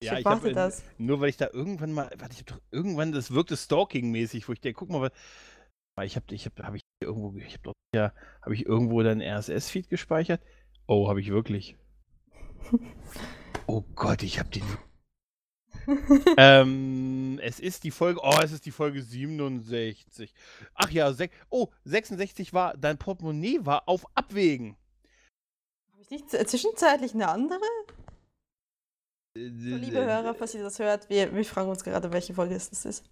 Ich Ja, ich warte habe das. nur weil ich da irgendwann mal, warte, ich hab doch irgendwann, das wirkte Stalking-mäßig, wo ich denke, guck mal, was, ich habe, ich habe, habe ich irgendwo, ich habe doch ja, habe ich irgendwo dein RSS-Feed gespeichert? Oh, habe ich wirklich. Oh Gott, ich habe den. ähm, es ist die Folge, oh, es ist die Folge 67. Ach ja, sech, oh, 66 war, dein Portemonnaie war auf Abwägen. Habe ich nicht zwischenzeitlich eine andere? So, liebe Hörer, falls ihr das hört, wir, wir fragen uns gerade, welche Folge es das ist.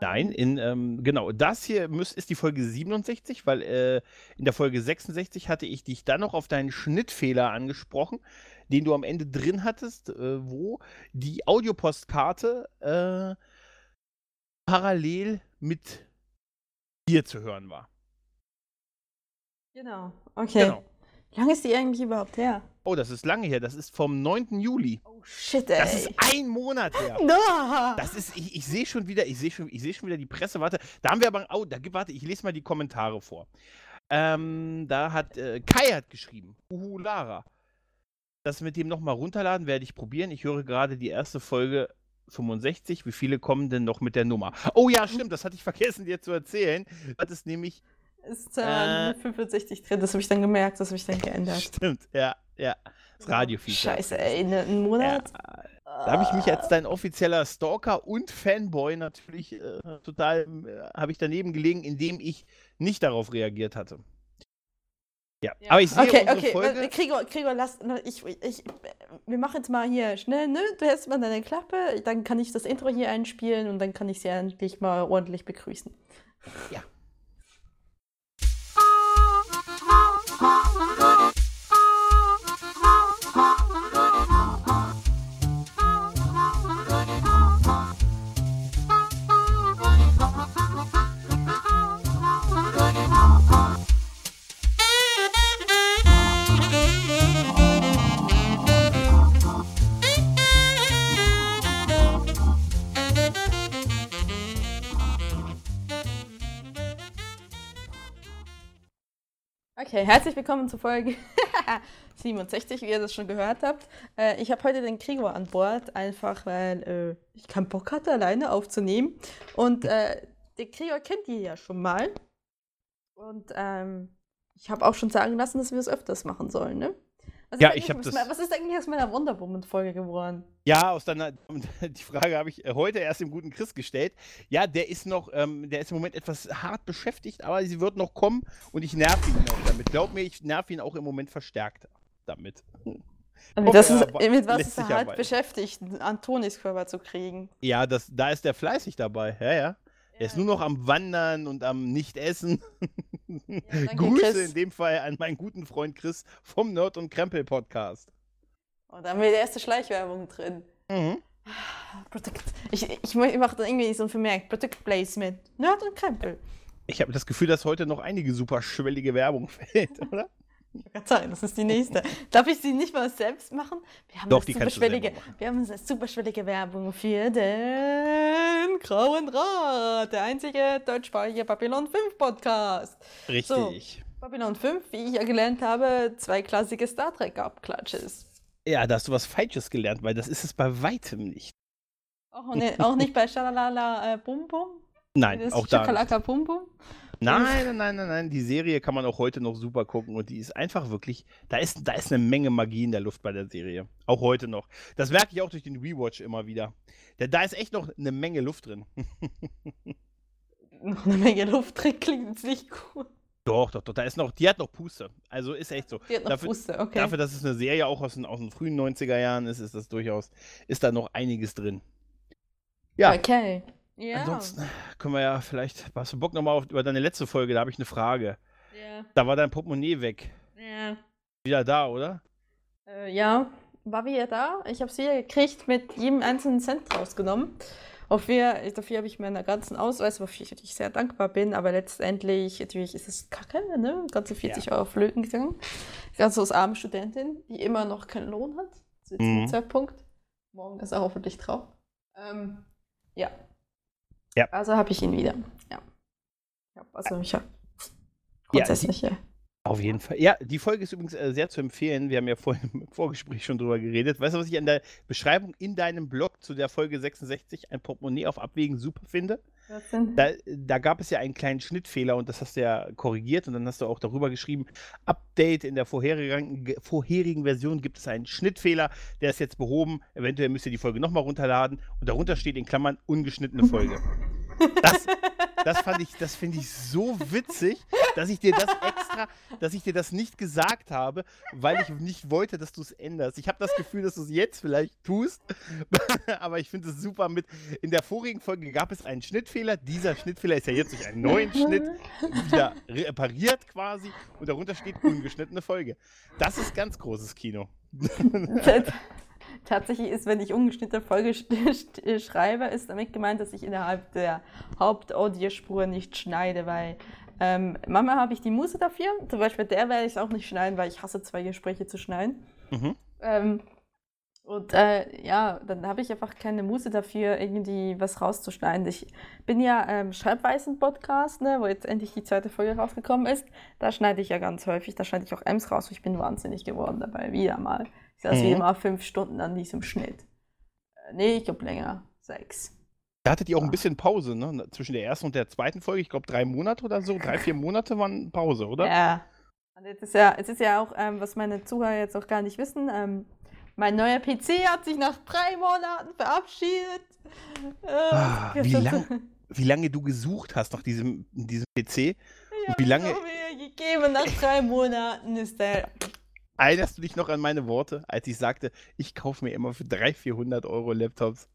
Nein, in, ähm, genau, das hier müß, ist die Folge 67, weil äh, in der Folge 66 hatte ich dich dann noch auf deinen Schnittfehler angesprochen, den du am Ende drin hattest, äh, wo die Audiopostkarte äh, parallel mit dir zu hören war. Genau. Okay. Genau. Wie lange ist die eigentlich überhaupt her? Oh, das ist lange her, das ist vom 9. Juli. Oh shit, ey. Das ist ein Monat her. no! Das ist, ich, ich sehe schon wieder, ich sehe schon, ich sehe schon wieder die Presse. Warte, da haben wir aber, oh, da gibt, warte, ich lese mal die Kommentare vor. Ähm, da hat äh, Kai hat geschrieben, Uhu Lara. Das mit dem nochmal runterladen werde ich probieren. Ich höre gerade die erste Folge 65. Wie viele kommen denn noch mit der Nummer? Oh ja, stimmt, das hatte ich vergessen dir zu erzählen. Das ist nämlich, ist äh, Äh. 65 drin, das habe ich dann gemerkt, das habe ich dann geändert. stimmt, ja, ja, das Radiofeature. Scheiße, ey, ne, einen Ja, Monat? da habe ich mich als dein offizieller Stalker und Fanboy natürlich äh, total, äh, habe ich daneben gelegen, indem ich nicht darauf reagiert hatte. Ja, Ja. aber ich sehe okay, unsere okay, Folge. äh, Gregor, Gregor, lass, ich, ich, wir machen jetzt mal hier schnell, ne? Du hältst mal deine Klappe, dann kann ich das Intro hier einspielen und dann kann ich sie endlich mal ordentlich begrüßen. Ja. Herzlich willkommen zur Folge 67, wie ihr das schon gehört habt. Äh, ich habe heute den Gregor an Bord, einfach weil äh, ich keinen Bock hatte, alleine aufzunehmen. Und äh, den Gregor kennt ihr ja schon mal. Und ähm, ich habe auch schon sagen lassen, dass wir es öfters machen sollen, ne? Was Ja, ist ich eigentlich hab aus das- meiner- Was ist eigentlich aus meiner Wonder Woman-Folge geworden? Ja, aus deiner, die Frage habe ich äh, heute erst dem guten Chris gestellt. Ja, der ist noch, ähm, der ist im Moment etwas hart beschäftigt, aber sie wird noch kommen und ich nerv ihn auch damit. Glaub mir, ich nerv ihn auch im Moment verstärkt damit. Mit, das ist, mit was ist er halt arbeiten. beschäftigt, einen Toniskörper zu kriegen? Ja, das, da ist der fleißig dabei. Ja, ja. Er ist nur noch am Wandern und am Nicht-Essen. danke, Grüße Chris. in dem Fall an meinen guten Freund Chris vom Nerd und Krempel Podcast. Und da haben wir die erste Schleichwerbung drin. Mhm. Ich, ich, mache da irgendwie so ein Vermerk. Product Placement. Nerd und Krempel. Ich habe das Gefühl, dass heute noch einige super schwellige Werbung fällt, oder? Ich kann sagen, das ist die nächste. Darf ich sie nicht mal selbst machen? Wir haben Doch, eine die kannst du selber superschwellige, machen. wir haben eine superschwellige Werbung für den Grauen Rat, der einzige deutschsprachige Babylon 5 Podcast. Richtig. Babylon 5, wie ich ja gelernt habe, zweiklassige Star Trek Abklatsches. Ja, da hast du was Falsches gelernt, weil das ist es bei weitem nicht. Auch, ne, auch nicht bei Shalalala äh, Bum Bum? Nein, Das auch da. Nicht. Chakalaka Bum Bum? Nein, nein, nein, nein, nein. Die Serie kann man auch heute noch super gucken und die ist einfach wirklich, da ist, da ist eine Menge Magie in der Luft bei der Serie. Auch heute noch. Das merke ich auch durch den Rewatch immer wieder. Da, da ist echt noch eine Menge Luft drin. Noch eine Menge Luft drin, klingt jetzt nicht gut. Doch, doch, doch. Da ist noch, die hat noch Puste. Also ist echt so. Die hat noch Dafür- Puste, okay. Dafür, dass es eine Serie auch aus den, aus den frühen 90er Jahren ist, ist das durchaus, ist da noch einiges drin. Ja, Okay. Ja. ansonsten können wir ja vielleicht, hast du Bock nochmal auf über deine letzte Folge, da habe ich eine Frage. Ja. Da war dein Portemonnaie weg. Ja. Wieder da, oder? Äh, ja. War wieder da. Ich habe sie gekriegt, mit jedem einzelnen Cent rausgenommen. Wofür, dafür habe ich meinen ganzen Ausweis, wofür ich sehr dankbar bin, aber letztendlich, natürlich ist es kacke, ne? Ganze 40 Euro flöten gegangen. Ganz so als arme Studentin, die immer noch keinen Lohn hat. Zu diesem Mhm. Zeitpunkt. Morgen ist er hoffentlich drauf. Ähm, ja. Ja. Also habe ich ihn wieder. Ja. also ich habe grundsätzlich, ja. Auf jeden Fall. Ja, die Folge ist übrigens äh, sehr zu empfehlen. Wir haben ja vorhin im Vorgespräch schon drüber geredet. Weißt du, was ich an der Beschreibung in deinem Blog zu der Folge 66 ein Portemonnaie auf Abwägen super finde? Da, da, gab es ja einen kleinen Schnittfehler und das hast du ja korrigiert und dann hast du auch darüber geschrieben, Update in der vorherigen, vorherigen Version gibt es einen Schnittfehler, der ist jetzt behoben, eventuell müsst ihr die Folge nochmal runterladen und darunter steht in Klammern ungeschnittene Folge. Das, das fand ich, das finde ich so witzig, dass ich dir das extra, dass ich dir das nicht gesagt habe, weil ich nicht wollte, dass du es änderst. Ich habe das Gefühl, dass du es jetzt vielleicht tust, aber ich finde es super mit. In der vorigen Folge gab es einen Schnittfehler. Dieser Schnittfehler ist ja jetzt durch einen neuen Schnitt wieder repariert quasi und darunter steht ungeschnittene Folge. Das ist ganz großes Kino. Tatsächlich ist, wenn ich ungeschnittene Folge schreibe, ist damit gemeint, dass ich innerhalb der Hauptaudiospur nicht schneide, weil ähm, manchmal habe ich die Muße dafür. Zum Beispiel der werde ich auch nicht schneiden, weil ich hasse zwei Gespräche zu schneiden. Mhm. Ähm, und äh, ja, dann habe ich einfach keine Muße dafür, irgendwie was rauszuschneiden. Ich bin ja ähm, Schreibweisen-Podcast, ne, wo jetzt endlich die zweite Folge rausgekommen ist. Da schneide ich ja ganz häufig, da schneide ich auch Ems raus. Ich bin wahnsinnig geworden dabei, wieder mal. Saß mhm. wie immer fünf Stunden an diesem Schnitt. Äh, nee, ich glaube länger. Sechs. Da hattet ihr auch ein bisschen Pause, ne? Zwischen der ersten und der zweiten Folge. Ich glaube, drei Monate oder so. Drei, vier Monate waren Pause, oder? Ja. Und jetzt ist ja, es ist ja auch, ähm, was meine Zuhörer jetzt auch gar nicht wissen, ähm, mein neuer PC hat sich nach drei Monaten verabschiedet. Äh, ah, wie, lang, wie lange du gesucht hast nach diesem, diesem PC? Ich und wie lange. Mir gegeben, nach drei Monaten ist der Erinnerst du dich noch an meine Worte, als ich sagte, ich kaufe mir immer für 300, 400 Euro Laptops?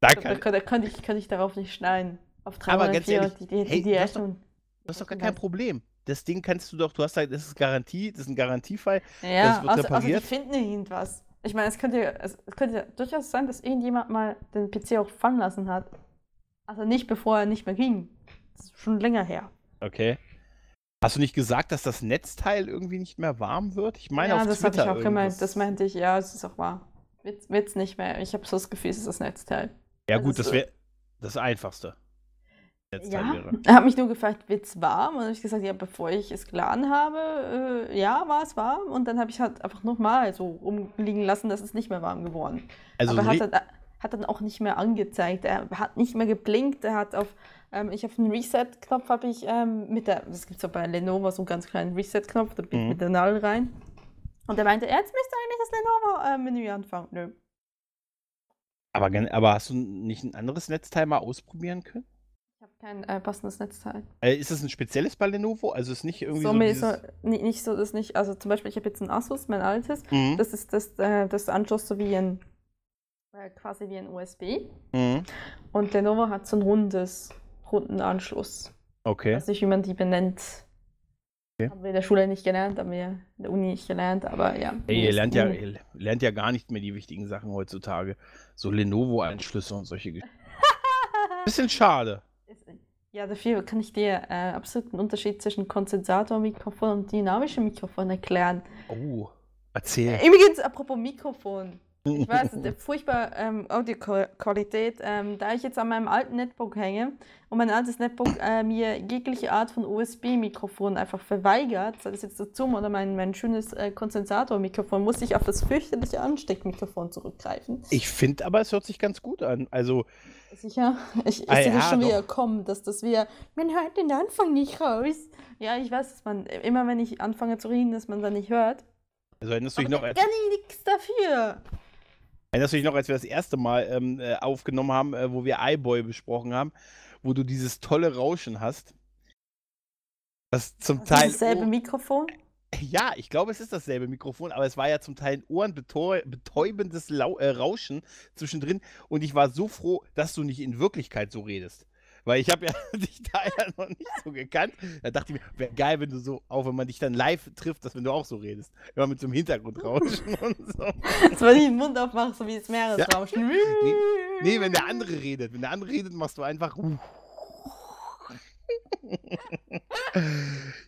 Da kann, da, da kann, ich, kann ich darauf nicht schneiden. Auf 300, Aber ganz ehrlich, die, die, hey, die, das, ist doch, das ist doch gar kein Problem. Das Ding kannst du doch, du hast gesagt, das ist Garantie, das ist ein Garantiefall. Ja, das außer, außer die finden irgendwas. Ich meine, es könnte, es könnte durchaus sein, dass irgendjemand mal den PC auch fallen lassen hat. Also nicht bevor er nicht mehr ging. Das ist schon länger her. Okay. Hast du nicht gesagt, dass das Netzteil irgendwie nicht mehr warm wird? Ich meine, ja, auf das Twitter habe ich auch gemeint. Das meinte ich, ja, es ist auch wahr. Wird es nicht mehr. Ich habe so das Gefühl, es ist das Netzteil. Ja, also gut, das wäre das Einfachste. Netzteil ja, wäre. er hat mich nur gefragt, wird es warm? Und dann habe ich gesagt, ja, bevor ich es geladen habe, äh, ja, war es warm. Und dann habe ich halt einfach nochmal so rumliegen lassen, dass es nicht mehr warm geworden. Also Aber hat, hat dann auch nicht mehr angezeigt. Er hat nicht mehr geblinkt. Er hat auf ähm, ich habe einen Reset-Knopf, habe ich ähm, mit der, das gibt es auch bei Lenovo, so einen ganz kleinen Reset-Knopf, da bin ich mhm. mit der Nadel rein. Und er meinte, jetzt müsste eigentlich das Lenovo-Menü äh, anfangen. Nö. Aber, aber hast du nicht ein anderes Netzteil mal ausprobieren können? Ich habe kein äh, passendes Netzteil. Äh, ist das ein spezielles bei Lenovo? Also ist nicht irgendwie so, so, dieses... so nicht, nicht so, das nicht, also zum Beispiel, ich habe jetzt ein Asus, mein altes, mhm. das ist das, äh, das Anschluss so wie ein, äh, quasi wie ein USB. Mhm. Und Lenovo hat so ein rundes Rundenanschluss. Okay. Ich weiß nicht, wie man die benennt. Okay. Haben wir in der Schule nicht gelernt, haben wir in der Uni nicht gelernt, aber ja. Ey, ihr lernt ja, ihr lernt ja gar nicht mehr die wichtigen Sachen heutzutage. So Lenovo-Anschlüsse und solche Geschichten. Bisschen schade. Ja, dafür kann ich dir äh, absoluten Unterschied zwischen Kondensatormikrofon und dynamischem Mikrofon erklären. Oh, erzähl. Äh, übrigens, apropos Mikrofon. Ich weiß, furchtbar ähm, Audioqualität. Ähm, da ich jetzt an meinem alten Netbook hänge und mein altes Netbook äh, mir jegliche Art von USB-Mikrofon einfach verweigert, sei das jetzt der Zoom oder mein, mein schönes äh, Kondensatormikrofon, muss ich auf das fürchterliche Ansteckmikrofon zurückgreifen. Ich finde aber, es hört sich ganz gut an. Also. Sicher? Ich, ich ah, sehe ja, das schon doch. wieder kommen, dass das wieder. Man hört den Anfang nicht raus. Ja, ich weiß, dass man immer, wenn ich anfange zu reden, dass man dann nicht hört. Also erinnerst du dich noch. Gar nichts dafür. Erinnerst du dich noch, als wir das erste Mal ähm, äh, aufgenommen haben, äh, wo wir iBoy besprochen haben, wo du dieses tolle Rauschen hast? Was zum das Teil. Dasselbe Mikrofon? Ja, ich glaube, es ist dasselbe Mikrofon, aber es war ja zum Teil ein ohrenbetäubendes Lau äh, Rauschen zwischendrin und ich war so froh, dass du nicht in Wirklichkeit so redest. Weil ich habe ja dich da ja noch nicht so gekannt. Da dachte ich mir, wäre geil, wenn du so, auch wenn man dich dann live trifft, dass wenn du auch so redest. Immer mit so einem Hintergrundrauschen und so. Dass man nicht den Mund aufmacht, so wie das Meeresrauschen. Ja. Nee, nee, wenn der andere redet. Wenn der andere redet, machst du einfach.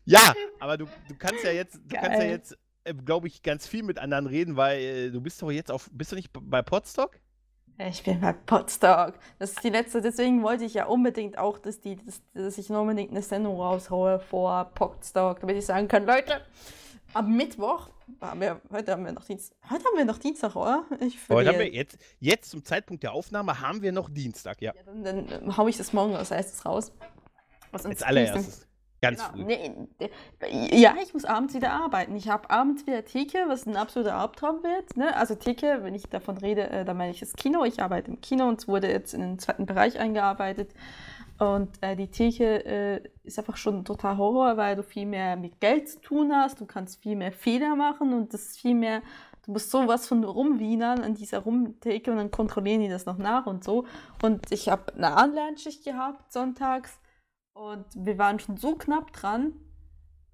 ja, aber du, du kannst ja jetzt, du kannst ja jetzt, äh, glaube ich, ganz viel mit anderen reden, weil äh, du bist doch jetzt auf, bist du nicht bei Podstock? Ich bin bei Podstock. Das ist die letzte, deswegen wollte ich ja unbedingt auch, dass, die, dass, dass ich unbedingt eine Sendung raushaue vor Podstock, damit ich sagen kann, Leute, am Mittwoch, haben wir, heute haben wir noch Dienstag, heute haben wir noch Dienstag, oder? Heute haben wir jetzt, jetzt zum Zeitpunkt der Aufnahme haben wir noch Dienstag, ja. ja dann, dann haue ich das morgen als erstes raus. Was als allererstes. Ganz genau. früh. Nee, ja, ich muss abends wieder arbeiten. Ich habe abends wieder Theke, was ein absoluter Albtraum wird. Ne? Also Theke, wenn ich davon rede, äh, dann meine ich das Kino. Ich arbeite im Kino und es wurde jetzt in den zweiten Bereich eingearbeitet. Und äh, die Theke äh, ist einfach schon total Horror, weil du viel mehr mit Geld zu tun hast. Du kannst viel mehr Fehler machen und das ist viel mehr du musst sowas von rumwienern an dieser Rumtheke und dann kontrollieren die das noch nach und so. Und ich habe eine Anlernschicht gehabt sonntags und wir waren schon so knapp dran,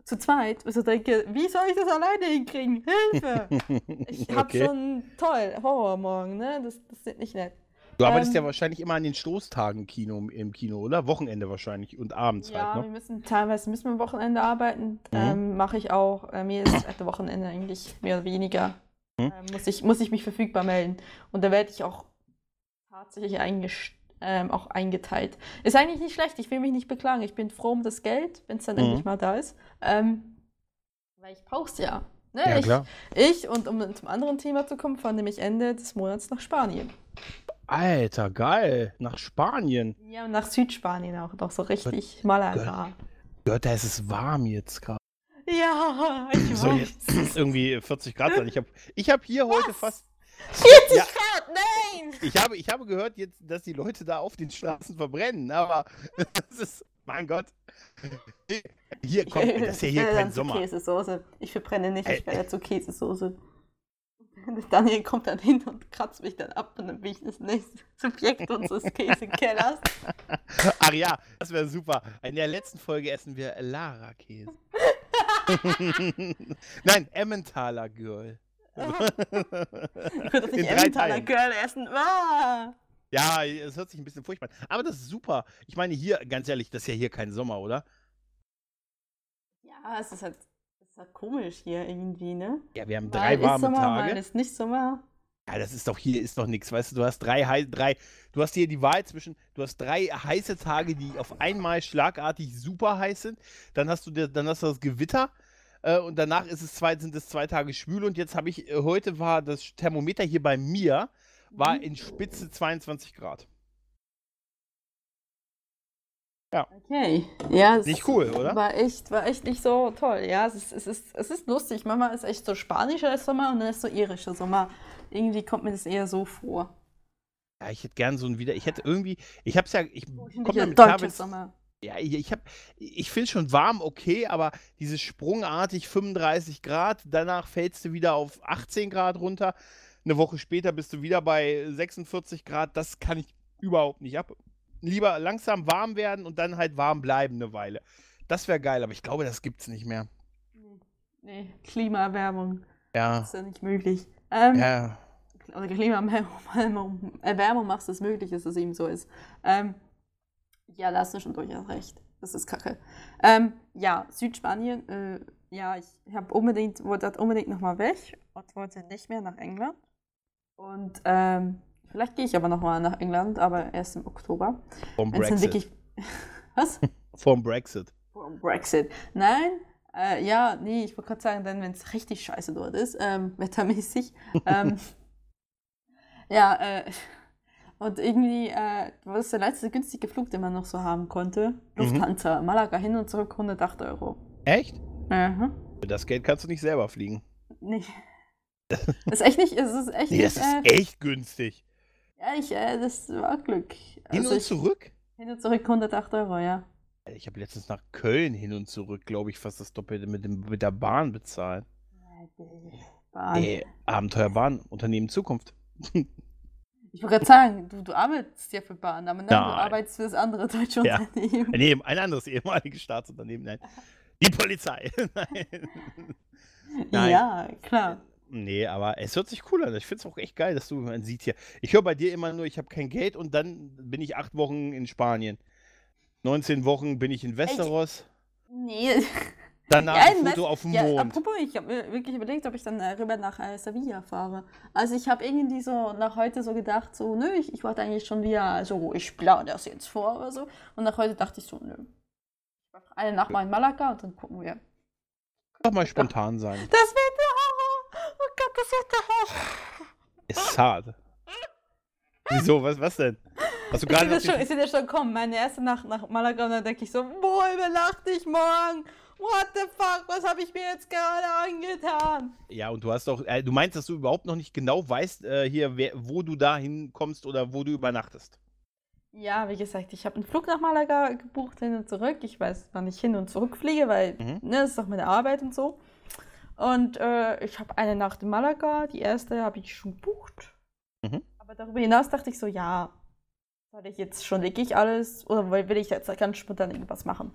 zu zweit. Also denke, wie soll ich das alleine hinkriegen? Hilfe! Ich habe okay. schon toll, Horrormorgen, ne? Das, das ist nicht nett. Du arbeitest ähm, ja wahrscheinlich immer an den Stoßtagen Kino, im Kino, oder? Wochenende wahrscheinlich und abends ja, halt, ne? wir müssen teilweise müssen wir am Wochenende arbeiten. Mhm. Ähm, Mache ich auch. Äh, mir ist das Wochenende eigentlich mehr oder weniger. Mhm. Äh, muss, ich, muss ich mich verfügbar melden. Und da werde ich auch tatsächlich eingestellt ähm, auch eingeteilt. Ist eigentlich nicht schlecht, ich will mich nicht beklagen. Ich bin froh um das Geld, wenn es dann mhm. endlich mal da ist. Ähm, weil ich brauche es ja. Ne? Ja, ich, klar. ich, und um zum anderen Thema zu kommen, fahre nämlich Ende des Monats nach Spanien. Alter, geil. Nach Spanien. Ja, und nach Südspanien auch. Doch so richtig Malaga. Gott, da ist es warm jetzt gerade. Ja, ich so, weiß. Jetzt ist irgendwie 40 Grad sein. Ich habe ich hab hier Was? heute fast 40 ja. Grad, nein! Ich habe, ich habe gehört, jetzt, dass die Leute da auf den Straßen verbrennen, aber das ist, mein Gott. Hier kommt, das ist ja hier kein Sommer. Käsesoße. Ich verbrenne nicht, ich werde zu Käsesoße. Daniel kommt dann hin und kratzt mich dann ab und dann bin ich das nächste Subjekt unseres Käsekellers. Ach ja, das wäre super. In der letzten Folge essen wir Lara-Käse. Nein, Emmentaler Girl ich würde das nicht Emmentaler Girl essen. Ah! Ja, es hört sich ein bisschen furchtbar an. Aber das ist super. Ich meine, hier, ganz ehrlich, das ist ja hier kein Sommer, oder? Ja, es ist halt, es ist halt komisch hier irgendwie, ne? Ja, wir haben drei warme Sommer, Tage. Mal ist nicht Sommer. Ja, das ist doch hier ist doch nichts, weißt du, du hast drei, drei, du hast hier die Wahl zwischen, du hast drei heiße Tage, die auf einmal schlagartig super heiß sind, dann hast du, dann hast du das Gewitter, äh, und danach ist es zwei, sind es zwei Tage schwül und jetzt habe ich, äh, heute war das Thermometer hier bei mir, war mhm. in Spitze 22 Grad. Ja. Okay. Ja, nicht cool, oder? War echt, war echt nicht so toll. Ja, es ist, es ist, es ist lustig. Manchmal ist echt so spanischer Sommer und dann ist so irischer Sommer. Irgendwie kommt mir das eher so vor. Ja, ich hätte gern so ein wieder. Ich hätte irgendwie. Ich hab's ja. Ich komme damit klar, Sommer ja, ich, habe, ich finde schon warm okay, aber dieses sprungartig 35 Grad, danach fällst du wieder auf 18 Grad runter. Eine Woche später bist du wieder bei 46 Grad. Das kann ich überhaupt nicht ab. Lieber langsam warm werden und dann halt warm bleiben eine Weile. Das wäre geil, aber ich glaube, das gibt's nicht mehr. Nee, nee. Klimaerwärmung. Ja. Ist ja nicht möglich. Ähm, ja. Oder Klimaerwärmung Erwärmung machst es möglich, dass es eben so ist. Ähm, ja, da hast du schon durchaus recht. Das ist kacke. Ähm, ja, Südspanien, äh, ja, ich habe unbedingt, wollte unbedingt nochmal weg und wollte nicht mehr nach England. Und ähm, vielleicht gehe ich aber nochmal nach England, aber erst im Oktober. Vom Brexit. Wirklich... Was? Vom Brexit. Vom Brexit. Nein, äh, ja, nee, ich wollte gerade sagen, dann, wenn es richtig scheiße dort ist, ähm, wettermäßig. ähm, ja, äh, und irgendwie, äh, was ist der letzte günstige Flug, den man noch so haben konnte? Lufthansa, mhm. Malaga hin und zurück 108 Euro. Echt? Mhm. Für das Geld kannst du nicht selber fliegen. Nee. Das ist echt nicht, es ist echt nee, nicht, das ist äh, echt günstig. Ja, ich, äh, das war Glück. Hin also und ich, zurück? Hin und zurück 108 Euro, ja. Ich habe letztens nach Köln hin und zurück, glaube ich, fast das Doppelte mit, dem, mit der Bahn bezahlt. Bahn. Nee, Abenteuerbahn, Unternehmen Zukunft. Ich wollte gerade sagen, du, du arbeitest ja für Bahn, aber nein, nein. du arbeitest für das andere deutsche ja. Unternehmen. Nee, ein anderes ehemaliges Staatsunternehmen, nein. Die Polizei. nein. nein. Ja, klar. Nee, aber es hört sich cool an. Ich finde es auch echt geil, dass du, man sieht hier. Ich höre bei dir immer nur, ich habe kein Geld und dann bin ich acht Wochen in Spanien. 19 Wochen bin ich in Westeros. Ich, nee, Danach Ja, ein Foto auf dem Ja, Mond. apropos, ich habe mir wirklich überlegt, ob ich dann äh, rüber nach äh, Sevilla fahre. Also ich habe irgendwie so nach heute so gedacht, so, nö, ich, ich wollte eigentlich schon wieder, so, ich plane das jetzt vor oder so. Und nach heute dachte ich so, nö. Ich eine Nacht mal in Malaga und dann gucken wir. Doch mal spontan sein. Das wird der Horror! Oh Gott, das wird der Horror! Ist hart. Wieso? Was, was denn? Hast du Ich gerade noch das, schon- ich das schon kommen, meine erste Nacht nach Malaga und dann denke ich so, boah, übernachte ich morgen! What the fuck, was habe ich mir jetzt gerade angetan? Ja, und du hast doch, äh, du meinst, dass du überhaupt noch nicht genau weißt, äh, hier, wer, wo du da hinkommst oder wo du übernachtest. Ja, wie gesagt, ich habe einen Flug nach Malaga gebucht, hin und zurück. Ich weiß, wann ich hin und zurück fliege, weil Mhm. ne, das ist doch meine Arbeit und so. Und äh, ich habe eine Nacht in Malaga, die erste habe ich schon gebucht. Mhm. Aber darüber hinaus dachte ich so, ja, soll ich jetzt schon wirklich alles oder will will ich jetzt ganz spontan irgendwas machen?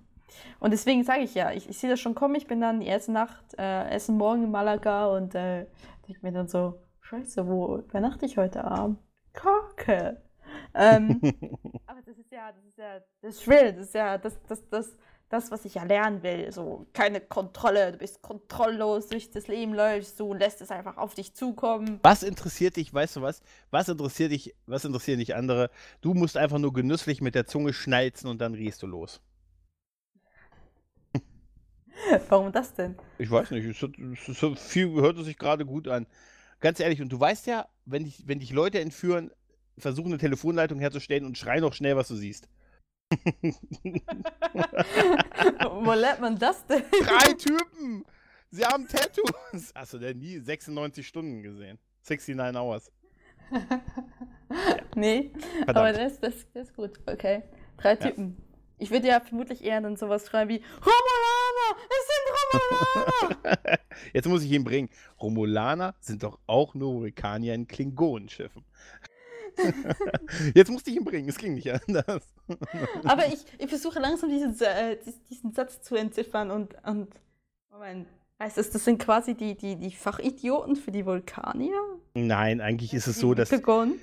Und deswegen sage ich ja, ich, ich sehe das schon kommen. Ich bin dann die erste Nacht, äh, essen morgen in Malaga und äh, denke mir dann so, scheiße, wo übernachte ich heute Abend? Kacke. Ähm, aber das ist ja, das ist ja das Thrill, das ist ja das, das, das, das, was ich ja lernen will. So, keine Kontrolle, du bist kontrolllos durch das Leben läufst, du lässt es einfach auf dich zukommen. Was interessiert dich, weißt du was? Was interessiert dich, was interessieren dich andere? Du musst einfach nur genüsslich mit der Zunge schnalzen und dann riechst du los. Warum das denn? Ich weiß nicht, es, so viel hört es sich gerade gut an. Ganz ehrlich, und du weißt ja, wenn dich, wenn dich Leute entführen, versuchen eine Telefonleitung herzustellen und schrei noch schnell, was du siehst. Wo lernt man das denn? Drei Typen! Sie haben Tattoos! Hast du denn nie 96 Stunden gesehen? 69 Hours. nee, aber Verdammt. das, das, das ist gut. Okay. Drei Typen. Ich würde ja vermutlich eher dann sowas schreiben wie Romulaner! Jetzt muss ich ihn bringen. Romulaner sind doch auch nur Vulkanier in Klingonenschiffen. Jetzt musste ich ihn bringen, es ging nicht anders. Aber ich, ich versuche langsam diesen, äh, dies- diesen Satz zu entziffern und, und Moment, heißt das, das sind quasi die, die, die Fachidioten für die Vulkanier? Nein, eigentlich ist es so, dass. Begonnen?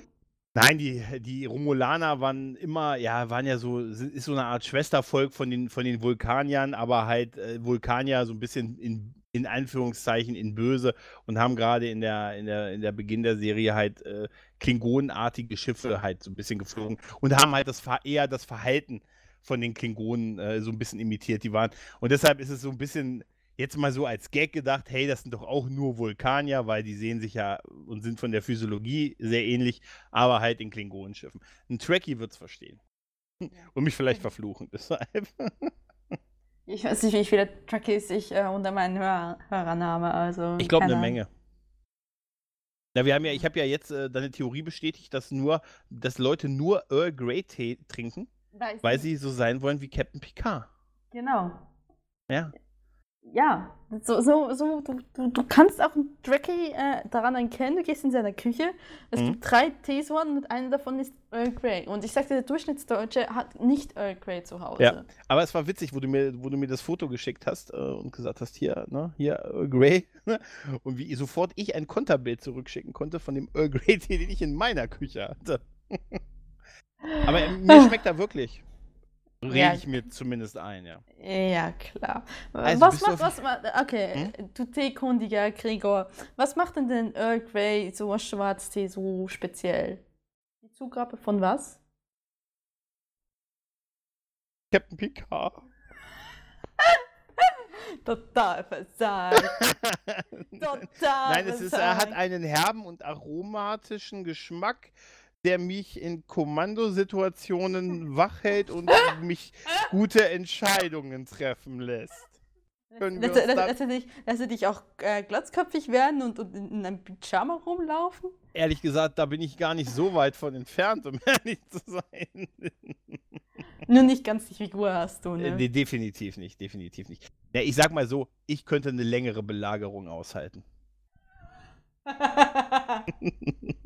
Nein, die, die Romulaner waren immer, ja, waren ja so, ist so eine Art Schwestervolk von den, von den Vulkaniern, aber halt äh, Vulkanier so ein bisschen in, in Anführungszeichen in böse und haben gerade in der, in der, in der Beginn der Serie halt äh, Klingonenartige Schiffe halt so ein bisschen geflogen und haben halt das eher das Verhalten von den Klingonen äh, so ein bisschen imitiert, die waren. Und deshalb ist es so ein bisschen jetzt mal so als Gag gedacht, hey, das sind doch auch nur Vulkanier, weil die sehen sich ja und sind von der Physiologie sehr ähnlich, aber halt in Klingonenschiffen. Ein Trekkie wird's verstehen. Und mich vielleicht verfluchen, deshalb. Ich weiß nicht, wie viele Trekkies ich äh, unter meinen Hör Hörern habe. Also, Ich glaube eine. Menge. Na, wir haben ja, ich habe ja jetzt äh, deine Theorie bestätigt, dass nur, dass Leute nur Earl Grey Tee trinken, weil nicht. sie so sein wollen wie Captain Picard. Genau. Ja. Ja, so, so, so du, du, du kannst auch einen Trekkie äh, daran erkennen, du gehst in seine Küche, es Mhm. gibt drei Teesorten und eine davon ist Earl Grey. Und ich sagte, der Durchschnittsdeutsche hat nicht Earl Grey zu Hause. Ja. Aber es war witzig, wo du mir, wo du mir das Foto geschickt hast äh, und gesagt hast, hier, ne, hier Earl Grey. ne? Und wie sofort ich ein Konterbild zurückschicken konnte von dem Earl Grey Tee, den ich in meiner Küche hatte. Aber äh, mir schmeckt er wirklich. Rede Ja. ich mir zumindest ein, ja. Ja, klar. Also was macht, was macht, okay, du Teekundiger Gregor, was macht denn den Earl Grey, so Schwarztee, so speziell? Die Zugabe von was? Captain Picard. Total versagt. Total Nein, es ist, er hat einen herben und aromatischen Geschmack, der mich in Kommandosituationen wach hält und mich gute Entscheidungen treffen lässt. Können wir Lässt, uns lässt, da- lässt, er dich, er dich auch äh, glatzköpfig werden und, und in, in einem Pyjama rumlaufen? Ehrlich gesagt, da bin ich gar nicht so weit von entfernt, um ehrlich zu sein. Nur nicht ganz die Figur hast du, Äh, ne? nee, definitiv nicht, definitiv nicht. Ja, ich sag mal so, ich könnte eine längere Belagerung aushalten.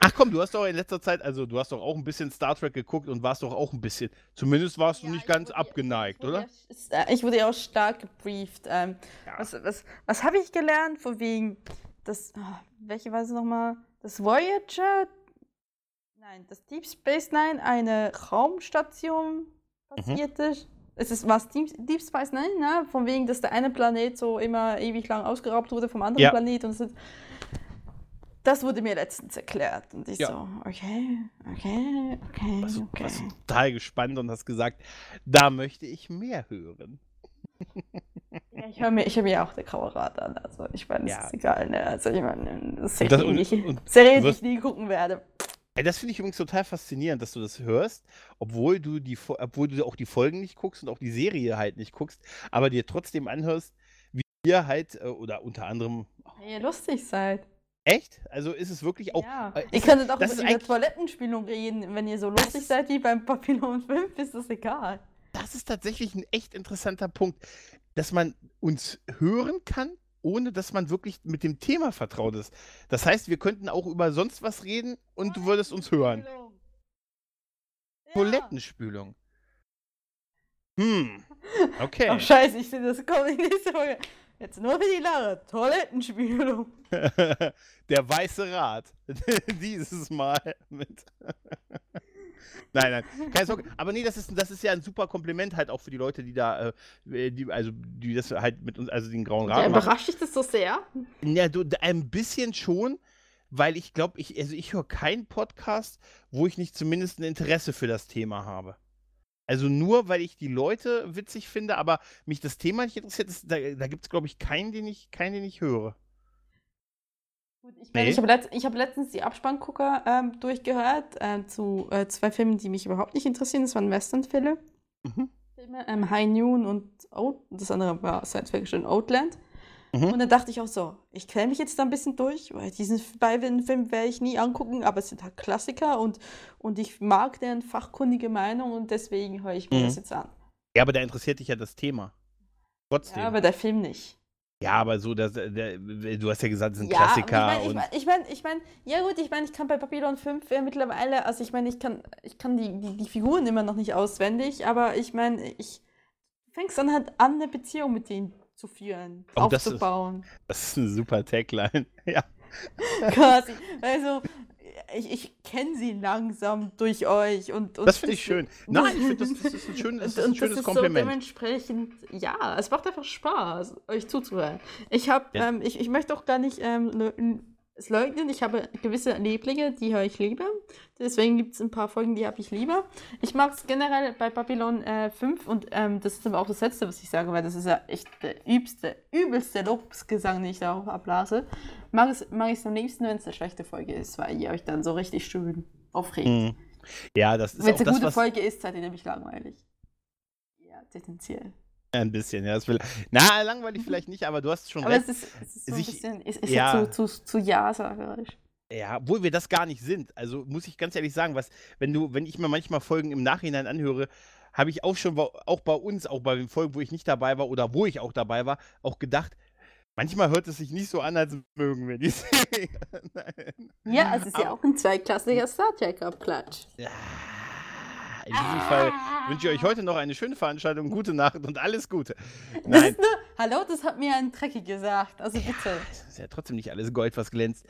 Ach komm, du hast doch in letzter Zeit, also du hast doch auch ein bisschen Star Trek geguckt und warst doch auch ein bisschen, zumindest warst du Ja, nicht ich ganz abgeneigt, wurde oder? Ja, äh, ich wurde ja auch stark gebrieft. Ähm, Ja. Was, was, was habe ich gelernt? Von wegen, das, ah, welche war es nochmal? Das Voyager? Nein, das Deep Space Nine eine Raumstation Mhm. passiert ist. es ist was Deep, Deep Space Nine, ne? Von wegen, dass der eine Planet so immer ewig lang ausgeraubt wurde vom anderen Ja. Planet und so. Das wurde mir letztens erklärt. Und ich Ja. so, okay, okay, okay, warst, okay. warst total gespannt und hast gesagt, da möchte ich mehr hören. Ja, ich höre mir, ich hör mir auch der graue Rat an. Also ich meine, Ja. es ist egal, ne? Also ich meine, das ist Serie, die ich- nie gucken werde. Ey, das finde ich übrigens total faszinierend, dass du das hörst, obwohl du die, obwohl du auch die Folgen nicht guckst und auch die Serie halt nicht guckst, aber dir trotzdem anhörst, wie ihr halt, äh, oder unter anderem, Wenn ihr lustig seid. Echt? Also ist es wirklich auch, ja. äh, Ihr könntet auch das über eigentlich- Toilettenspielung reden. Wenn ihr so lustig seid wie beim Papillon 5, ist das egal. das ist tatsächlich ein echt interessanter Punkt, dass man uns hören kann, ohne dass man wirklich mit dem Thema vertraut ist. Das heißt, wir könnten auch über sonst was reden und du würdest uns hören. Ja. Toilettenspülung. Hm. Okay. Oh scheiße, ich sehe das kommt in nächste Folge. Jetzt nur für die Lara. Toilettenspülung. Der weiße Rat. Dieses Mal mit. nein, nein, keine Sorge. Aber nee, das ist, das ist ja ein super Kompliment halt auch für die Leute, die da, äh, die, also die das halt mit uns, also den grauen Ja, Rat machen. überrascht dich das so sehr? Ja, du, ein bisschen schon, weil ich glaube, ich, also ich höre keinen Podcast, wo ich nicht zumindest ein Interesse für das Thema habe. Also nur, weil ich die Leute witzig finde, aber mich das Thema nicht interessiert, ist, da, da gibt es, glaube ich, keinen, den ich, keinen, den ich höre. Gut, ich Nee. ich habe letzt, hab letztens die Abspanngucker ähm, durchgehört ähm, zu äh, zwei Filmen, die mich überhaupt nicht interessieren. Das waren Western-Filme. Mhm. Filme, ähm, High Noon und Out, das andere war Science Fiction Outland. Mhm. Und dann dachte ich auch so, ich quäle mich jetzt da ein bisschen durch, weil diesen beiden Film werde ich nie angucken, aber es sind halt Klassiker und, und ich mag deren fachkundige Meinung und deswegen höre ich mir Mhm. das jetzt an. Ja, aber da interessiert dich ja das Thema. Trotzdem. Ja, aber der Film nicht. Ja, aber so, das, der, du hast ja gesagt, es ein Ja, Klassiker. Ich meine, ich meine, ich meine, ja gut, ich meine, ich kann bei Babylon 5 ja mittlerweile, also ich meine, ich kann, ich kann die, die, die Figuren immer noch nicht auswendig, aber ich meine, ich fängst dann halt an, eine Beziehung mit denen zu führen, Oh, das ist- aufzubauen. das ist eine super Tagline. Ja. Quasi. Also, ich, ich kenne sie langsam durch euch und. und Das finde ich schön. Nein, ich finde, das, das ist ein, schön, das ist ein schönes ist Kompliment. So dementsprechend, ja, es macht einfach Spaß, euch zuzuhören. Ich habe, Ja. ähm, ich, ich möchte auch gar nicht ähm, leu- es leugnen, ich habe gewisse Lieblinge, die höre ich lieber. Deswegen gibt es ein paar Folgen, die habe ich lieber. Ich mag es generell bei Babylon äh, 5 und ähm, das ist aber auch das Letzte, was ich sage, weil das ist ja echt der übste, übelste Lobgesang, den ich da auch abblase. Mag es mag ich es am liebsten, wenn es eine schlechte Folge ist, weil ihr euch dann so richtig schön aufregt. Mhm. Ja, das ist Wenn es eine das, gute Folge ist, seid ihr nämlich langweilig. Ja, tendenziell. Ein bisschen, ja, will, na, langweilig vielleicht nicht, aber du hast schon Aber recht. es ist, es ist so ein Sich- bisschen, ist, ist ja. ja zu, zu, zu ja-sagerisch. Ja, obwohl wir das gar nicht sind. Also muss ich ganz ehrlich sagen, was, wenn du, wenn ich mir manchmal Folgen im Nachhinein anhöre, habe ich auch schon, bei- auch bei uns, auch bei den Folgen, wo ich nicht dabei war oder wo ich auch dabei war, auch gedacht, manchmal hört es sich nicht so an, als mögen wir die Serie. Ja, es ist ja auch ein zweiklassiger Star Trek-Abklatsch. Ja, in diesem Fall wünsche ich euch heute noch eine schöne Veranstaltung, gute Nacht und alles Gute. Das Nein, ist nur, hallo, das hat mir ein Trekkie gesagt. Also bitte. es ist ja trotzdem nicht alles Gold, was glänzt.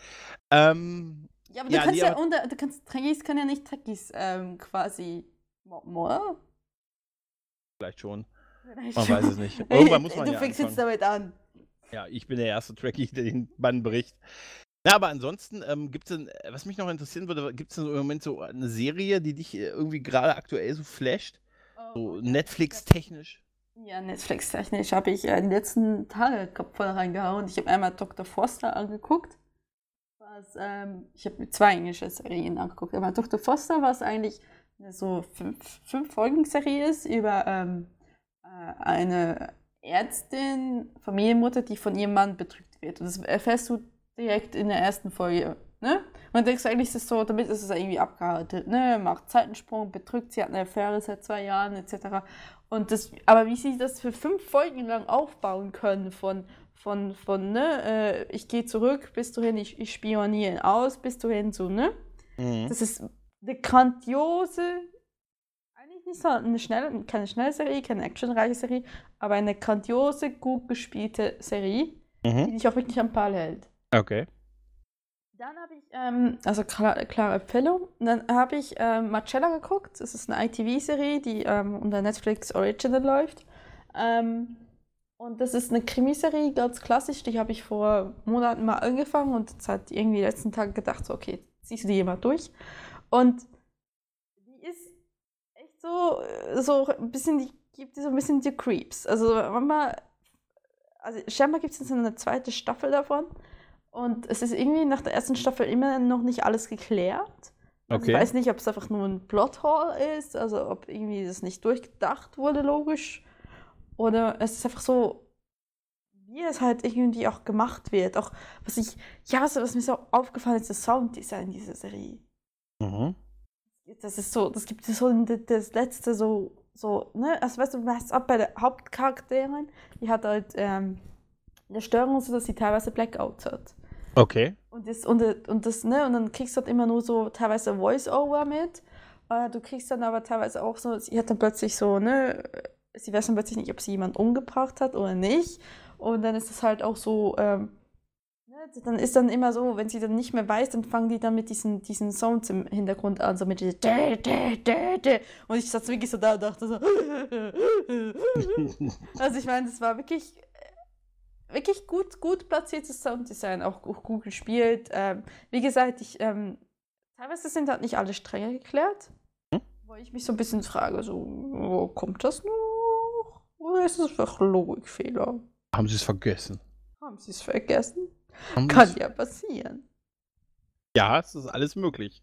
Ähm, Ja, aber du Ja, kannst ja unter, du kannst, Trekkies können ja nicht Trekkies ähm, quasi mobben, oder? vielleicht schon. Vielleicht Man schon. weiß es nicht. Irgendwann muss man Du ja fängst anfangen. jetzt damit an. Ja, ich bin der erste Trekkie, der den Bann bricht. Na, aber ansonsten, ähm, gibt es denn, äh, was mich noch interessieren würde, gibt es denn im Moment so eine Serie, die dich äh, irgendwie gerade aktuell so flasht? So Netflix-technisch? Ja, Netflix-technisch habe ich äh, die letzten Tage Kopf voll reingehauen. Ich habe einmal Dr. Foster angeguckt. Was, ähm, ich habe mir zwei englische Serien angeguckt. Aber Dr. Foster, was eigentlich eine so fünf, fünf Folgen-Serie ist über ähm, äh, eine Ärztin, Familienmutter, die von ihrem Mann betrügt wird. Und das erfährst du direkt in der ersten Folge. Ne? Und dann denkst du eigentlich, ist es so, damit ist es irgendwie abgearbeitet. Ne? Macht Zeitensprung, betrügt, sie hat eine Affäre seit zwei Jahren, etc. Und das, aber wie sie das für fünf Folgen lang aufbauen können, von, von, von ne, äh, ich gehe zurück, bis du hin, ich, ich spioniere ihn aus, bis du hin so, ne? Mhm. Das ist eine grandiose, eigentlich nicht so eine schnelle, keine schnelle Serie, keine actionreiche Serie, aber eine grandiose, gut gespielte Serie, die Mhm. dich auch wirklich am Ball hält. Okay. Dann habe ich, ähm, also klar, klare Empfehlung. Dann habe ich ähm, Marcella geguckt. Das ist eine ITV-Serie, die ähm, unter Netflix Original läuft. Ähm, und das ist eine Krimiserie, ganz klassisch. Die habe ich vor Monaten mal angefangen und seit irgendwie letzten Tagen gedacht, so, okay, ziehst du die immer durch. Und die ist echt so, so ein bisschen, die gibt so ein bisschen die Creeps. Also manchmal, also scheinbar gibt es jetzt eine zweite Staffel davon. Und es ist irgendwie nach der ersten Staffel immer noch nicht alles geklärt. Also Okay. Ich weiß nicht, ob es einfach nur ein Plothole ist, also ob irgendwie das nicht durchgedacht wurde, logisch. Oder es ist einfach so, wie es halt irgendwie auch gemacht wird. Auch was ich, ja, was, was mir so aufgefallen ist, das Sounddesign dieser Serie. Mhm. Das ist so, das gibt es so das letzte so, so, ne, also weißt du, weißt auch bei der Hauptcharakterin, die hat halt ähm, eine Störung, so dass sie teilweise Blackouts hat. Okay. Und das, und, und das, ne, und dann kriegst du halt immer nur so teilweise Voice-Over mit. Äh, du kriegst dann aber teilweise auch so, sie hat dann plötzlich so, ne, sie weiß dann plötzlich nicht, ob sie jemand umgebracht hat oder nicht. Und dann ist es halt auch so, ähm, ne, dann ist dann immer so, wenn sie dann nicht mehr weiß, dann fangen die dann mit diesen, diesen Sounds im Hintergrund an, so mit dä. Und ich saß wirklich so da und dachte so. also ich meine, das war wirklich wirklich gut, gut platziertes Sounddesign, auch gu- gut gespielt. Ähm, wie gesagt, ich, ähm, teilweise sind halt nicht alle Stränge geklärt, Hm? wo ich mich so ein bisschen frage, so, wo kommt das noch? Oder ist es einfach Logikfehler? Haben sie es vergessen? Haben sie es vergessen? Haben Kann ja passieren. Ja, es ist alles möglich.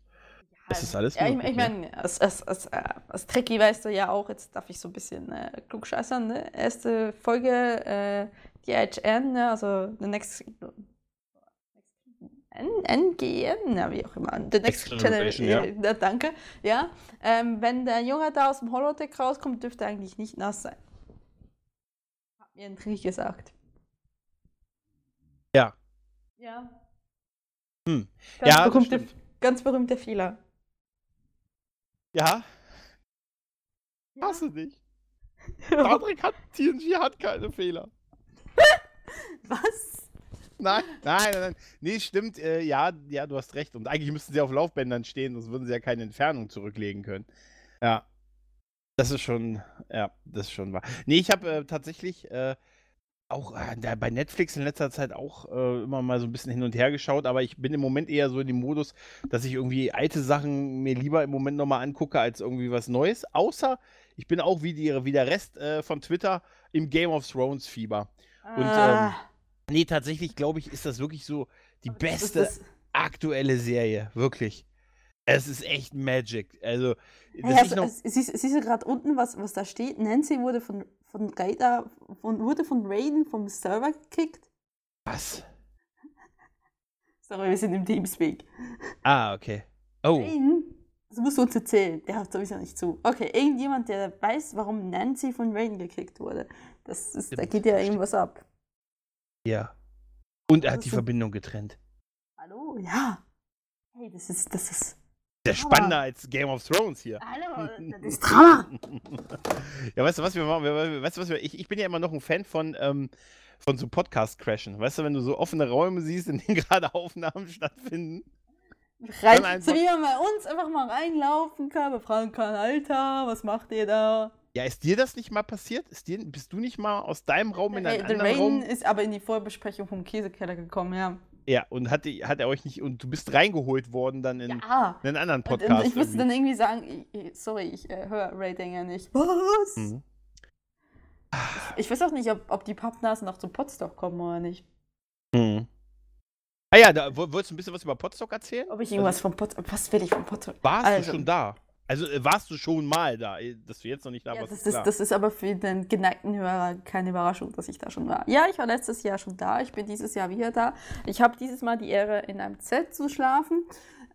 Es ist alles Ja, ich, möglich, ich meine, als, als, als, äh, als Trekkie weißt du ja auch, jetzt darf ich so ein bisschen äh, klugscheißern, ne? Erste Folge, äh, die IHN, ne? also The Next. N NGN, na, wie auch immer. The Next, Generation, ja. danke. Ja. Ähm, wenn der Junge da aus dem Holodeck rauskommt, dürfte er eigentlich nicht nass sein. Hat mir ein Trick gesagt. Ja. Ja. Hm. Ganz, Ja, berühmte, ganz berühmter Fehler. Ja, Ja. hast du nicht. Trek hat, TNG hat keine Fehler. Was? Nein, nein, nein, nein. Nee, stimmt. Äh, ja, ja, du hast recht. Und eigentlich müssten sie auf Laufbändern stehen, sonst würden sie ja keine Entfernung zurücklegen können. Ja. Das ist schon, ja, das ist schon wahr. Nee, ich habe äh, tatsächlich äh, auch äh, bei Netflix in letzter Zeit auch äh, immer mal so ein bisschen hin und her geschaut, aber ich bin im Moment eher so in dem Modus, dass ich irgendwie alte Sachen mir lieber im Moment nochmal angucke, als irgendwie was Neues. Außer ich bin auch wie, die, wie der Rest äh, von Twitter im Game of Thrones Fieber. Und, Ah, Nee, tatsächlich glaube ich, ist das wirklich so die aber beste das- aktuelle Serie. Wirklich. Es ist echt Magic. Also, ich also, noch, siehst, siehst du gerade unten, was, was da steht? Nancy wurde von, von Raider, von, wurde von Raiden vom Server gekickt. was? Sorry, wir sind im Teamspeak. Ah, okay. Oh, Raiden, das musst du uns erzählen. Der hört sowieso nicht zu. Okay, irgendjemand, der weiß, warum Nancy von Raiden gekickt wurde. Das ist, da geht ja irgendwas ab. Ja. Und er hat die so- Verbindung getrennt. Hallo? Ja. Hey, das ist, das ist. Der spannender als Game of Thrones hier. Hallo, das ist Drama. ja, weißt du, was wir machen? Weißt du, was wir, ich, ich bin ja immer noch ein Fan von, ähm, von so Podcast-Crashen. Weißt du, wenn du so offene Räume siehst, in denen gerade Aufnahmen stattfinden. Rein, so wie man bei uns einfach mal reinlaufen kann, wir fragen kann, Alter, was macht ihr da? Ja, ist dir das nicht mal passiert? Ist dir, bist du nicht mal aus deinem Raum in einen Der, der anderen Rain Raum? ist aber in die Vorbesprechung vom Käsekeller gekommen, ja. Ja, und hat, die- hat er euch nicht, und du bist reingeholt worden dann in Ja. einen anderen Und, Podcast. und ich musste dann irgendwie sagen, sorry, ich äh, höre Rating ja nicht. Was? Mhm. Ich weiß auch nicht, ob, ob die Pappnasen noch zum Potstock kommen oder nicht. Mhm. Ah ja, da woll- wolltest du ein bisschen was über Potstock erzählen? Ob ich irgendwas vom Potstock. Was will ich vom Potstock? Warst Also- du schon da? Also äh, warst du schon mal da? Eh, Dass du jetzt noch nicht da Ja, warst, das, ist ist, klar. das ist aber für den geneigten Hörer keine Überraschung, dass ich da schon war. Ja, ich war letztes Jahr schon da. Ich bin dieses Jahr wieder da. Ich habe dieses Mal die Ehre, in einem Zelt zu schlafen,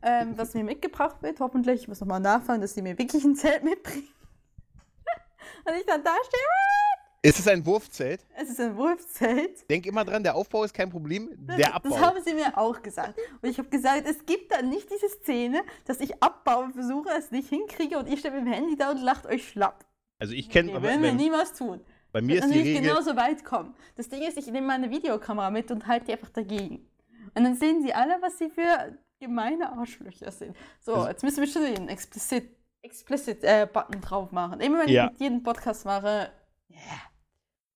ähm, was mir mitgebracht wird. Hoffentlich, ich muss nochmal nachfragen, dass sie mir wirklich ein Zelt mitbringen. Und ich dann da stehe, Ist es ein Wurfzelt? es ist ein Wurfzelt. Denk immer dran, der Aufbau ist kein Problem, Das, der Abbau. das haben sie mir auch gesagt. Und ich habe gesagt, es gibt dann nicht diese Szene, dass ich abbaue, versuche es nicht hinkriege und ihr steht mit dem Handy da und lacht euch schlapp. also ich kenne, Okay, werden wir niemals tun. bei mir ist die Regel, genauso weit kommen. Das Ding ist, ich nehme meine Videokamera mit und halte die einfach dagegen. Und dann sehen sie alle, was sie für gemeine Arschlöcher sind. So, Also- jetzt müssen wir schon den explicit, explicit äh, Button drauf machen. Immer wenn Ja. ich mit jedem Podcast mache, yeah.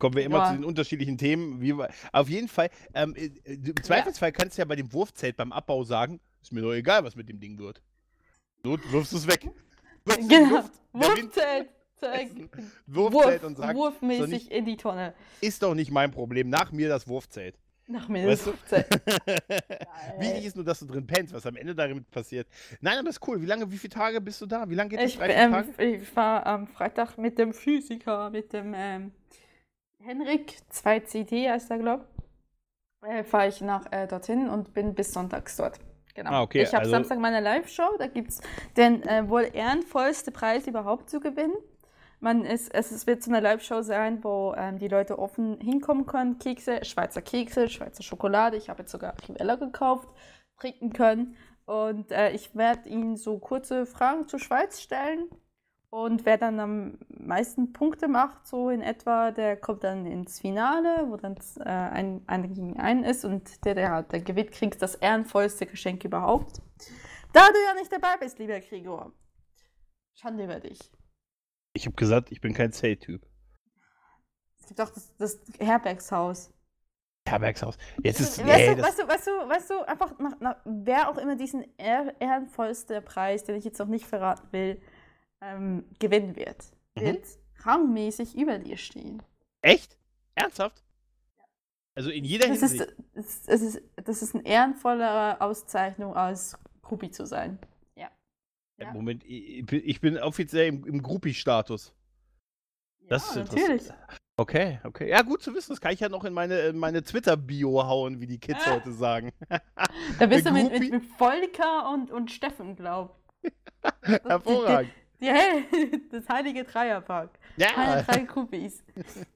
Kommen wir immer Ja. zu den unterschiedlichen Themen. Wie auf jeden Fall, ähm, äh, im Zweifelsfall kannst du ja bei dem Wurfzelt beim Abbau sagen, ist mir doch egal, was mit dem Ding wird. Wirfst du es weg. Wirfst genau, Wurfzelt, essen. Wurf, Wurfzelt und sagt, wurfmäßig in die Tonne. ist doch nicht mein Problem. Nach mir das Wurfzelt. Nach mir Weißt das? Wurfzelt. Wichtig ist nur, dass du drin pennst, was am Ende damit passiert. Nein, aber ist cool. Wie lange, wie viele Tage bist du da? Wie lange geht das? Ich, ähm, ich war am Freitag mit dem Physiker, mit dem ähm, Henrik, 2CD heißt er, glaube ich, äh, fahre ich nach äh, dorthin und bin bis sonntags dort. Genau. Ah, okay, ich habe also- Samstag meine Live-Show, da gibt es den äh, wohl ehrenvollste Preis überhaupt zu gewinnen. Man ist, es es wird so eine Live-Show sein, wo ähm, die Leute offen hinkommen können. Kekse, Schweizer Kekse, Schweizer Schokolade. Ich habe jetzt sogar Rivella gekauft, trinken können. Und äh, ich werde ihnen so kurze Fragen zur Schweiz stellen. Und wer dann am meisten Punkte macht, so in etwa, der kommt dann ins Finale, wo dann äh, ein, einer gegen einen ist. Und der, der halt gewinnt, kriegt das ehrenvollste Geschenk überhaupt. Da du ja nicht dabei bist, lieber Gregor. Schande über dich. Ich habe gesagt, ich bin kein Zelt-Typ. Es gibt auch das, das Herbergshaus. Herbergshaus. Jetzt ist. weißt, Nee, du, weißt, du, weißt du, weißt du, einfach nach, nach, wer auch immer diesen ehr, ehrenvollste Preis, den ich jetzt noch nicht verraten will, ähm, gewinnen wird, Mhm. wird rangmäßig über dir stehen. echt? Ernsthaft? Also in jeder Das Hinsicht. ist, das, das, ist, das ist eine ehrenvollere Auszeichnung, als Groupie zu sein. Ja. Ja. Moment, ich, bin- offiziell im, im Groupie-Status. Das ist ja, interessant. natürlich. Okay, okay. Ja, gut zu wissen. Das kann ich ja noch in meine, in meine Twitter-Bio hauen, wie die Kids Ah. heute sagen. Da bist du mit, mit, mit Volker und, und Steffen, glaub. Hervorragend. Ja, das heilige Dreierpack. Ja, Meine drei Groupies.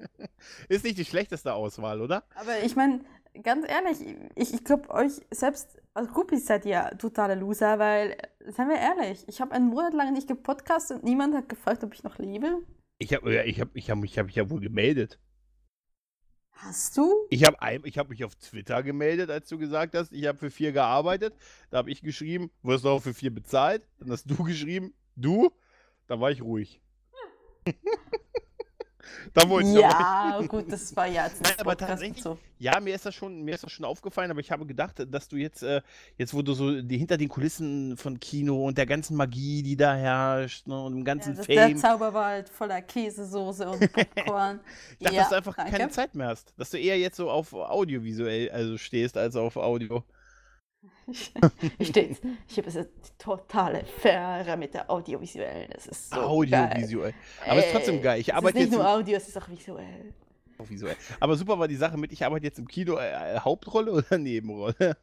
ist nicht die schlechteste Auswahl, oder? Aber ich meine, ganz ehrlich, ich, ich glaube, euch selbst als Groupies seid ihr totale Loser, weil, seien wir ehrlich, ich habe einen Monat lang nicht gepodcastet und niemand hat gefragt, ob ich noch lebe. Ich habe ja, ich hab, ich hab, mich hab mich ja wohl gemeldet. Hast du? Ich habe ich hab mich auf Twitter gemeldet, als du gesagt hast, ich habe für vier gearbeitet. Da habe ich geschrieben, wirst du auch für vier bezahlt? Dann hast du geschrieben, du? Da war ich ruhig. da wollte ich Ja, gut, das war ja jetzt Nein, aber tatsächlich- so. Ja, mir ist das schon, mir ist das schon aufgefallen, aber ich habe gedacht, dass du jetzt, äh, jetzt wo du so die, hinter den Kulissen von Kino und der ganzen Magie, die da herrscht, ne, und dem Ja, ganzen das, der Fame, Zauberwald voller Käsesoße und Popcorn. ich dachte, ja, dass du einfach danke. keine Zeit mehr hast. Dass du eher jetzt so auf audiovisuell also stehst als auf Audio. Ich stehe Ich habe eine totale Fähre mit der audiovisuellen. Das ist so geil. Audiovisuell. Aber es ist trotzdem geil. Ich es arbeite ist jetzt nicht nur im, Audio, es ist auch visuell. auch visuell. Aber super war die Sache mit, ich arbeite jetzt im Kino äh, Hauptrolle oder Nebenrolle?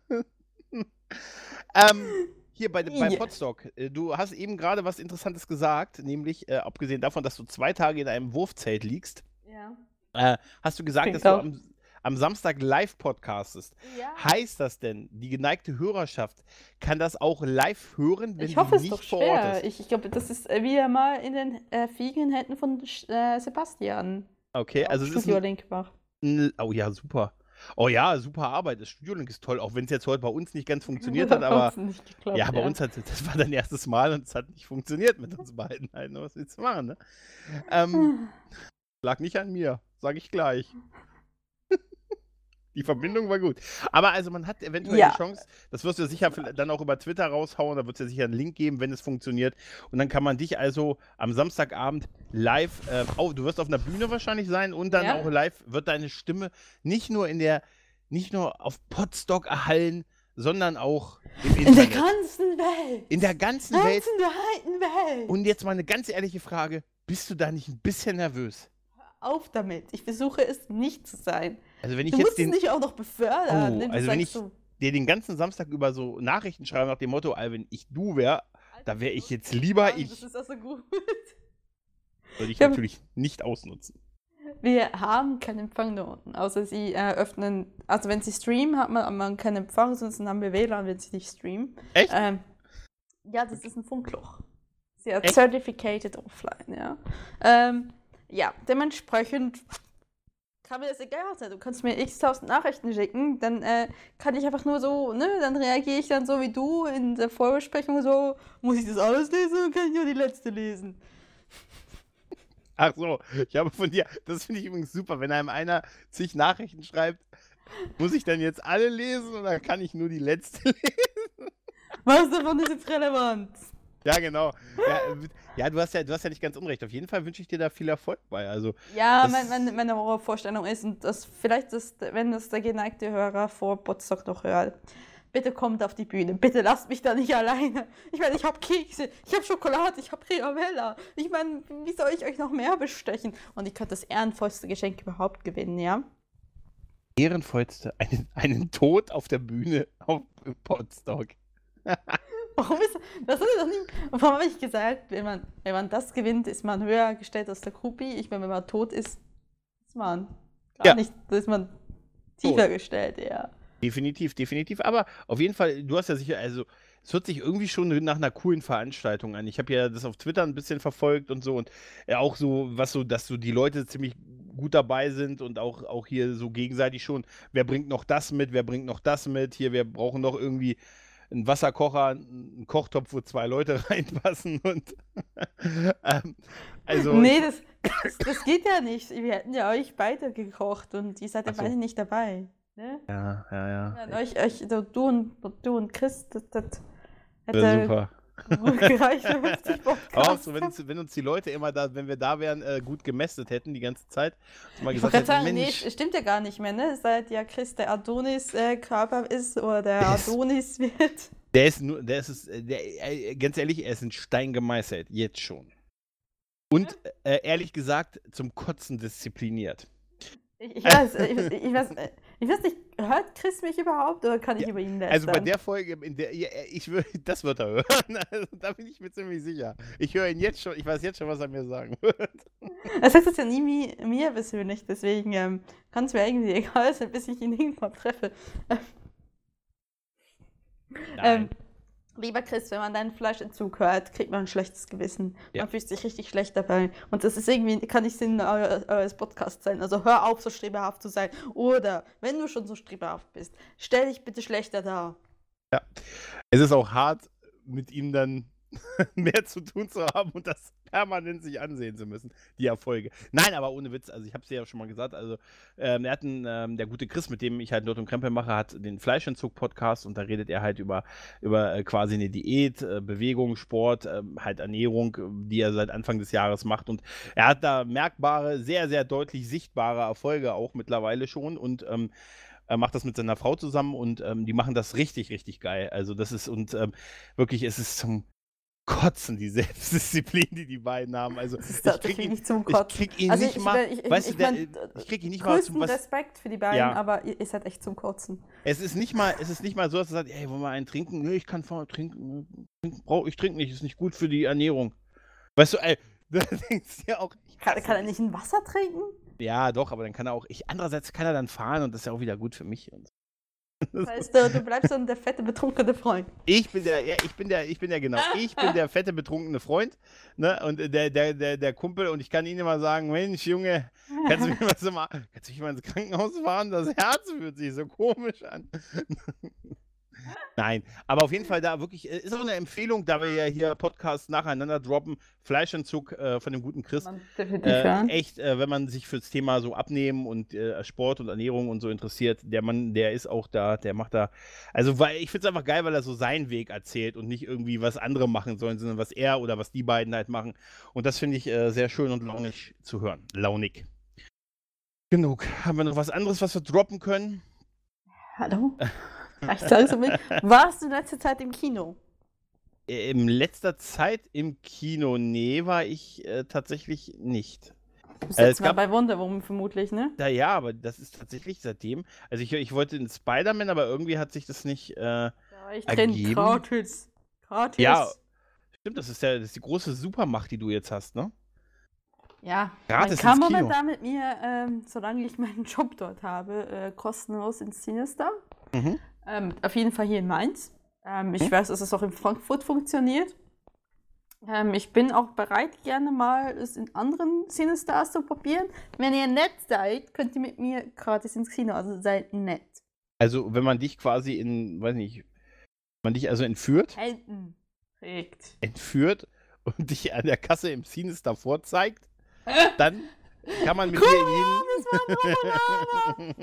ähm, hier bei, bei Ja. Podstock, äh, du hast eben gerade was Interessantes gesagt, nämlich, äh, abgesehen davon, dass du zwei Tage in einem Wurfzelt liegst, Ja. äh, hast du gesagt, Klingt dass du auch. am, am Samstag live podcastest. ja. Heißt das denn, die geneigte Hörerschaft kann das auch live hören, wenn Ich hoffe, es sie nicht doch vor Ort ist? Ich, ich glaube, das ist äh, wieder mal in den äh, fliegenden Händen von äh, Sebastian. Okay, also es ist ein, Studio Link ein, oh ja, super. Oh ja, super Arbeit. Das Studiolink ist toll, auch wenn es jetzt heute bei uns nicht ganz funktioniert hat, aber geklappt, ja, bei uns hat das war dein erstes Mal und es hat nicht funktioniert mit uns beiden. Ne? Was willst du machen, ne? Ähm, lag nicht an mir, sage ich gleich. Die Verbindung war gut. Aber also man hat eventuell Ja. die Chance, das wirst du sicher dann auch über Twitter raushauen, da wird es ja sicher einen Link geben, wenn es funktioniert. Und dann kann man dich also am Samstagabend live, äh, auf, du wirst auf einer Bühne wahrscheinlich sein und dann Ja. auch live wird deine Stimme nicht nur in der, nicht nur auf Podstock erhallen, sondern auch im In der ganzen Welt. In der ganzen Welt. ganzen weiten Welt. Und jetzt mal eine ganz ehrliche Frage, bist du da nicht ein bisschen nervös? Auf damit. Ich versuche es nicht zu sein. Also wenn ich Du musst jetzt den, es nicht auch noch befördern. Oh, also wenn ich- so, dir den ganzen Samstag über so Nachrichten schreibe nach dem Motto, wenn ich du wäre, da wäre ich jetzt lieber Das ich. ist also gut. Würde ich hab- natürlich nicht ausnutzen. Wir haben keinen Empfang da unten, außer sie äh, öffnen, also wenn sie streamen, hat man, man keinen Empfang, sonst haben wir WLAN, wenn sie nicht streamen. Echt? Ähm, ja, das ist ein Funkloch. Sie hat Echt? certificated offline, ja. Ähm, ja, dementsprechend kann mir das egal sein. Du kannst mir x tausend Nachrichten schicken, dann äh, kann ich einfach nur so, ne, dann reagiere ich dann so wie du in der Vorbesprechung so, muss ich das alles lesen oder kann ich nur die letzte lesen? Ach so, ich habe von dir, das finde ich übrigens super, wenn einem einer zig Nachrichten schreibt, muss ich dann jetzt alle lesen oder kann ich nur die letzte lesen? Was davon ist jetzt relevant? Ja, genau. Ja, ja, du, hast ja, du hast ja nicht ganz unrecht. Auf jeden Fall wünsche ich dir da viel Erfolg bei. Also, ja, mein, meine, meine Horrorvorstellung ist, und das vielleicht ist, wenn das der geneigte Hörer vor Potsdok noch hört, bitte kommt auf die Bühne, bitte lasst mich da nicht alleine. Ich meine, ich habe Kekse, ich habe Schokolade, ich habe Riavella. Ich meine, wie soll ich euch noch mehr bestechen? Und ich könnte das ehrenvollste Geschenk überhaupt gewinnen, ja? Ehrenvollste, einen, einen Tod auf der Bühne auf Potsdok. Warum ist das? Ist doch nie, warum habe ich gesagt, wenn man, wenn man das gewinnt, ist man höher gestellt als der Gruppi? Ich meine, wenn man tot ist, ist man gar ja. nicht, ist man tiefer tot. gestellt, ja. Definitiv, definitiv. Aber auf jeden Fall, du hast ja sicher, also es hört sich irgendwie schon nach einer coolen Veranstaltung an. Ich habe ja das auf Twitter ein bisschen verfolgt und so und auch so, was so, dass so die Leute ziemlich gut dabei sind und auch, auch hier so gegenseitig schon, wer bringt noch das mit, wer bringt noch das mit, hier, wir brauchen noch irgendwie einen Wasserkocher, einen Kochtopf, wo zwei Leute reinpassen und ähm, also. Nee, das, das, das, geht ja nicht. Wir hätten ja euch beide gekocht und ihr seid ja so. beide nicht dabei. Ne? Ja, ja, ja. ja euch, euch, du, und, du und Chris, das, das hätte super. 50 Auch so, wenn uns, wenn uns die Leute immer da, wenn wir da wären, äh, gut gemästet hätten die ganze Zeit. Mal gesagt hätten, sagen, nee, stimmt ja gar nicht mehr, ne? Seit ja Chris der Adonis-Körper äh, ist oder der, Adonis wird. Der ist nur, der ist, der, äh, ganz ehrlich, er ist ein Stein gemeißelt, jetzt schon. Und äh, ehrlich gesagt, zum Kotzen diszipliniert. Ich, ich, weiß, ich, ich, weiß, ich weiß nicht, hört Chris mich überhaupt oder kann ich ja, über ihn lästern? Also bei der Folge, in der ja, ich das wird er hören. Also, da bin ich mir ziemlich sicher. Ich höre ihn jetzt schon, ich weiß jetzt schon, was er mir sagen wird. Er sagt es ja nie mir, mir persönlich, deswegen ähm, kann es mir irgendwie egal sein, bis ich ihn irgendwann treffe. Ähm, Lieber Chris, wenn man deinen Fleischentzug hört, kriegt man ein schlechtes Gewissen. Ja. Man fühlt sich richtig schlecht dabei. Und das ist irgendwie, kann nicht Sinn eures Podcasts sein. Also hör auf, so streberhaft zu sein. Oder, wenn du schon so streberhaft bist, stell dich bitte schlechter dar. Ja. Es ist auch hart, mit ihm dann mehr zu tun zu haben und das permanent sich ansehen zu müssen, die Erfolge. Nein, aber ohne Witz, also ich habe es ja schon mal gesagt, also ähm, er hat einen, ähm, der gute Chris, mit dem ich halt Dort und Krempel mache, hat den Fleischentzug-Podcast und da redet er halt über, über äh, quasi eine Diät, äh, Bewegung, Sport, äh, halt Ernährung, die er seit Anfang des Jahres macht und er hat da merkbare, sehr, sehr deutlich sichtbare Erfolge auch mittlerweile schon und ähm, er macht das mit seiner Frau zusammen und ähm, die machen das richtig, richtig geil. Also das ist und ähm, wirklich, es ist zum Kotzen, die Selbstdisziplin, die die beiden haben. Also ich krieg ihn nicht zum Kotzen. Ich krieg ihn also nicht ich, mal, ich, ich, weißt du, der, ich krieg ihn nicht mal zum was, Respekt für die beiden, ja. aber ihr seid echt zum Kotzen. Es ist nicht mal, es ist nicht mal so, dass er sagt, ey, wollen wir einen trinken? Nee, ich kann vorher trinken. Brauch, ich trinke nicht, ist nicht gut für die Ernährung. Weißt du, ey, da denkst du ja auch. Kann, kann, er nicht ein Wasser trinken? Ja, doch, aber dann kann er auch. Ich, andererseits kann er dann fahren und das ist ja auch wieder gut für mich. Und so. Das heißt, du, du bleibst dann der fette, betrunkene Freund. Ich bin der, ja, ich bin der, ich bin der, genau, ich bin der fette, betrunkene Freund, ne, und der, der, der, der Kumpel, und ich kann ihnen immer sagen, Mensch, Junge, kannst du mich mal, kannst du mich mal ins Krankenhaus fahren? Das Herz fühlt sich so komisch an. Nein, aber auf jeden Fall da wirklich, äh, ist auch eine Empfehlung, da wir ja hier Podcasts nacheinander droppen, Fleischentzug äh, von dem guten Chris. Äh, echt, äh, wenn man sich fürs Thema so Abnehmen und äh, Sport und Ernährung und so interessiert, der Mann, der ist auch da, der macht da, also weil ich finde es einfach geil, weil er so seinen Weg erzählt und nicht irgendwie was andere machen sollen, sondern was er oder was die beiden halt machen. Und das finde ich äh, sehr schön und launig zu hören. Launig. Genug. Haben wir noch was anderes, was wir droppen können? Hallo? Reicht langsam mit. Warst du letzte Zeit im Kino? In letzter Zeit im Kino, nee, war ich äh, tatsächlich nicht. Du bist äh, jetzt mal bei Wonder Woman vermutlich, ne? Ja, ja, aber das ist tatsächlich seitdem. Also ich, ich wollte in Spider-Man, aber irgendwie hat sich das nicht äh, ja, ich ergeben. gratis. Gratis. Ja, stimmt, das ist, ja, das ist die große Supermacht, die du jetzt hast, ne? Ja, Gratis man kann momentan mit mir, ähm, solange ich meinen Job dort habe, äh, kostenlos ins Sinister. Mhm. Ähm, auf jeden Fall hier in Mainz. Ähm, ich hm? weiß, dass es auch in Frankfurt funktioniert. Ähm, ich bin auch bereit, gerne mal es in anderen Cinestars zu probieren. Wenn ihr nett seid, könnt ihr mit mir gratis ins Kino, also seid nett. Also, wenn man dich quasi in, weiß nicht, man dich also entführt, Helden trägt. entführt und dich an der Kasse im Cinestar vorzeigt, dann kann man mit Guck dir in jeden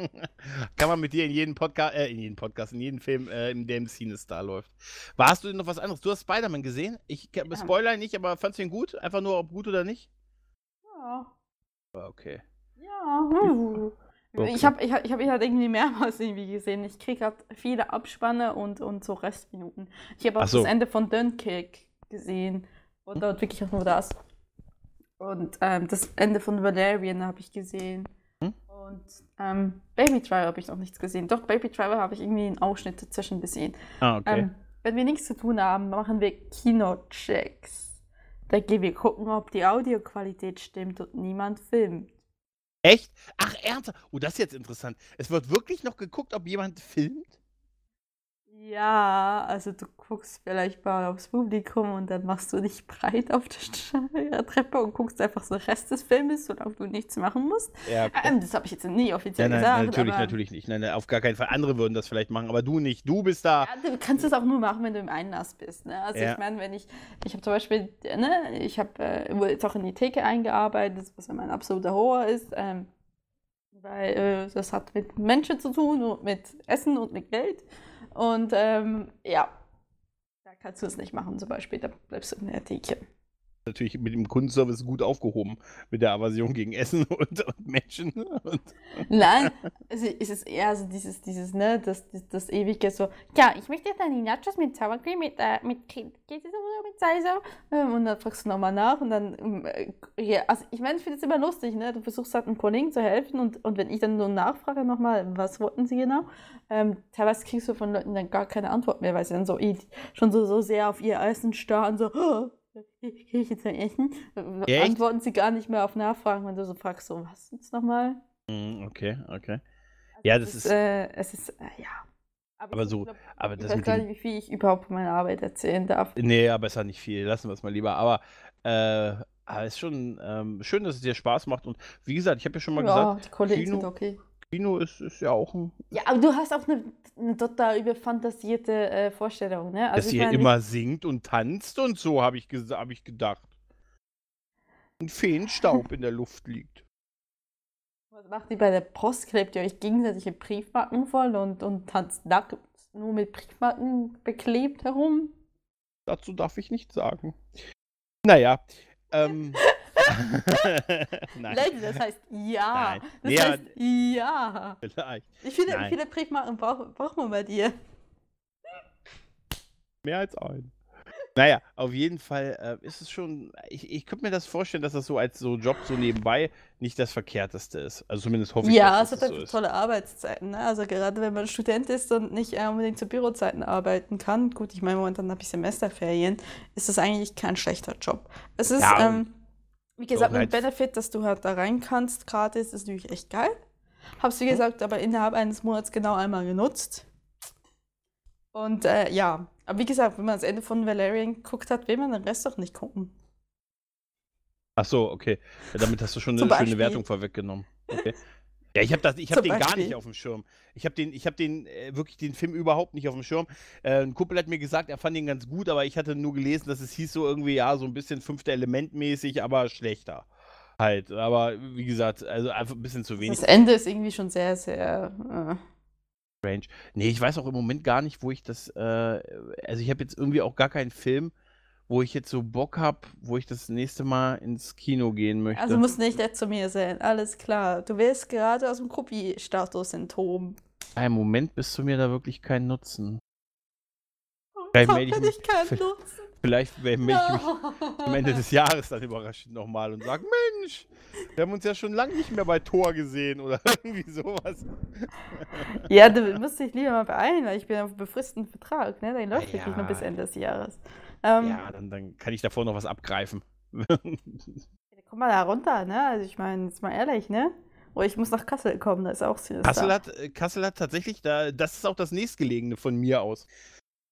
kann man mit dir in jeden Podcast, äh, in jeden Podcast, in jeden Film, äh, in dem Cinestar läuft. Warst du denn noch was anderes? Du hast Spider-Man gesehen? Ich ja. Spoiler nicht, aber fandst du ihn gut? Einfach nur, ob gut oder nicht? Ja. Ah, Okay. Ja. uh. Okay. Ich habe ich hab, ich hab ihn halt irgendwie mehrmals irgendwie gesehen. Ich kriege halt viele Abspanne und, und so Restminuten. Ich habe auch so. das Ende von Dunkirk gesehen. Und dort wirklich auch nur das. Und ähm, das Ende von Valerian habe ich gesehen. Hm? Und ähm, Baby Driver habe ich noch nichts gesehen. Doch, Baby Driver habe ich irgendwie einen Ausschnitt dazwischen gesehen. Ah, okay. Ähm, wenn wir nichts zu tun haben, machen wir Kinochecks. Da gehen wir gucken, ob die Audioqualität stimmt und niemand filmt. Echt? Ach, ernsthaft? Oh, das ist jetzt interessant. Es wird wirklich noch geguckt, ob jemand filmt? Ja, also du guckst vielleicht mal aufs Publikum und dann machst du dich breit auf der Treppe und guckst einfach so den Rest des Filmes, solange du nichts machen musst. Ja, okay. Ähm, das habe ich jetzt nie offiziell Ja, nein, gesagt. natürlich, aber, natürlich nicht. Nein, auf gar keinen Fall. Andere würden das vielleicht machen, aber du nicht. Du bist da. Ja, du kannst es auch nur machen, wenn du im Einlass bist. Ne? Also ich meine, wenn ich, ich habe zum Beispiel, ne, ich habe äh, jetzt auch in die Theke eingearbeitet, was ja mein absoluter Horror ist, ähm, weil äh, das hat mit Menschen zu tun und mit Essen und mit Geld. Und ähm, ja, da kannst du es nicht machen zum Beispiel, da bleibst du in der Theke. Natürlich mit dem Kundenservice gut aufgehoben. Mit der Aversion gegen Essen und, und Menschen. Und Nein, also es ist eher so dieses, dieses, ne, das, das, das ewige so, ja, ich möchte dann die Nachos mit Sour Cream, mit, äh, mit Käse oder mit Salsa. Ähm, Und dann fragst du nochmal nach und dann, ähm, äh, ja, also ich meine, ich finde es immer lustig, ne, du versuchst halt einem Kollegen zu helfen und, und wenn ich dann nur nachfrage nochmal, was wollten sie genau, ähm, teilweise kriegst du von Leuten dann gar keine Antwort mehr, weil sie dann so eh schon so, so sehr auf ihr Essen starren, so, oh, kriege ich jetzt ein Essen? Echt? Antworten sie gar nicht mehr auf Nachfragen, wenn du so fragst, so, was jetzt nochmal? Mm, okay, okay. Ja, das es ist- Äh, es ist, äh, ja. Aber ich so- glaub, aber ich das weiß gar nicht, wie viel ich überhaupt von meiner Arbeit erzählen darf. Nee, ja, besser nicht viel. Lassen wir es mal lieber. Aber äh, aber es ist schon ähm, schön, dass es dir Spaß macht. Und wie gesagt, ich habe ja schon mal Ja, gesagt, die Kollegen Kino- sind okay. Kino ist, ist ja auch ein. Ja, aber du hast auch eine, eine total überfantasierte äh, Vorstellung, ne? dass ich ihr immer singt und tanzt und so, habe ich, hab ich gedacht. Und Feenstaub in der Luft liegt. Was macht ihr bei der Post? Klebt ihr euch gegenseitig in Briefmarken voll und, und tanzt nackt nur mit Briefmarken beklebt herum? Dazu darf ich nichts sagen. Naja. Ähm. Nein, Leute, das heißt ja. Nein. Das aber- heißt ja. vielleicht. Wie viele, Nein. viele Briefmarken braucht braucht man bei dir? Mehr als ein. Naja, auf jeden Fall äh, ist es schon. Ich, ich könnte mir das vorstellen, dass das so als so Job so nebenbei nicht das Verkehrteste ist. Also zumindest hoffe ich, Ja, dass es das hat so einfach ist. tolle Arbeitszeiten. Ne? Also gerade wenn man Student ist und nicht äh, unbedingt zu Bürozeiten arbeiten kann, gut, ich meine, momentan habe ich Semesterferien, ist das eigentlich kein schlechter Job. Es ist, Ja, ähm, wie gesagt, mit Benefit, dass du halt da rein kannst, gratis, ist natürlich echt geil. Hab's, wie gesagt, aber innerhalb eines Monats genau einmal genutzt. Und äh, ja, aber wie gesagt, wenn man das Ende von Valerian geguckt hat, will man den Rest doch nicht gucken. Ach so, okay. Ja, damit hast du schon eine schöne. Wertung vorweggenommen. Okay. Ja, ich habe das, ich habe Zum den gar Beispiel. nicht auf dem Schirm. Ich habe den, ich habe den äh, wirklich den Film überhaupt nicht auf dem Schirm. Äh, ein Kumpel hat mir gesagt, er fand ihn ganz gut, aber ich hatte nur gelesen, dass es hieß so irgendwie ja so ein bisschen fünfte Element mäßig, aber schlechter. Halt, aber wie gesagt, also einfach ein bisschen zu wenig Das Ende ist irgendwie schon sehr, sehr. Äh, strange. Nee, ich weiß auch im Moment gar nicht, wo ich das, äh, also ich habe jetzt irgendwie auch gar keinen Film, wo ich jetzt so Bock habe, wo ich das nächste Mal ins Kino gehen möchte. Also muss nicht nett zu mir sein, alles klar. Du wirst gerade aus dem Gruppi-Status-Symptom. Im Moment bist du mir da wirklich keinen Nutzen. Vielleicht melde ich ich mich- keinen Nutzen. Vielleicht melde ich mich am Ende des Jahres dann überraschend nochmal und sage, Mensch, wir haben uns ja schon lange nicht mehr bei Tor gesehen oder irgendwie sowas. Ja, du musst dich lieber mal beeilen, weil ich bin auf befristeten Vertrag, ne? Der läuft Ja. wirklich noch bis Ende des Jahres. Ähm, Ja, dann, dann kann ich davor noch was abgreifen. Komm mal da runter, ne? Also ich meine, jetzt mal ehrlich, ne? Oder ich muss nach Kassel kommen, da ist auch Sinister. Kassel hat, äh, Kassel hat tatsächlich, da, das ist auch das nächstgelegene von mir aus,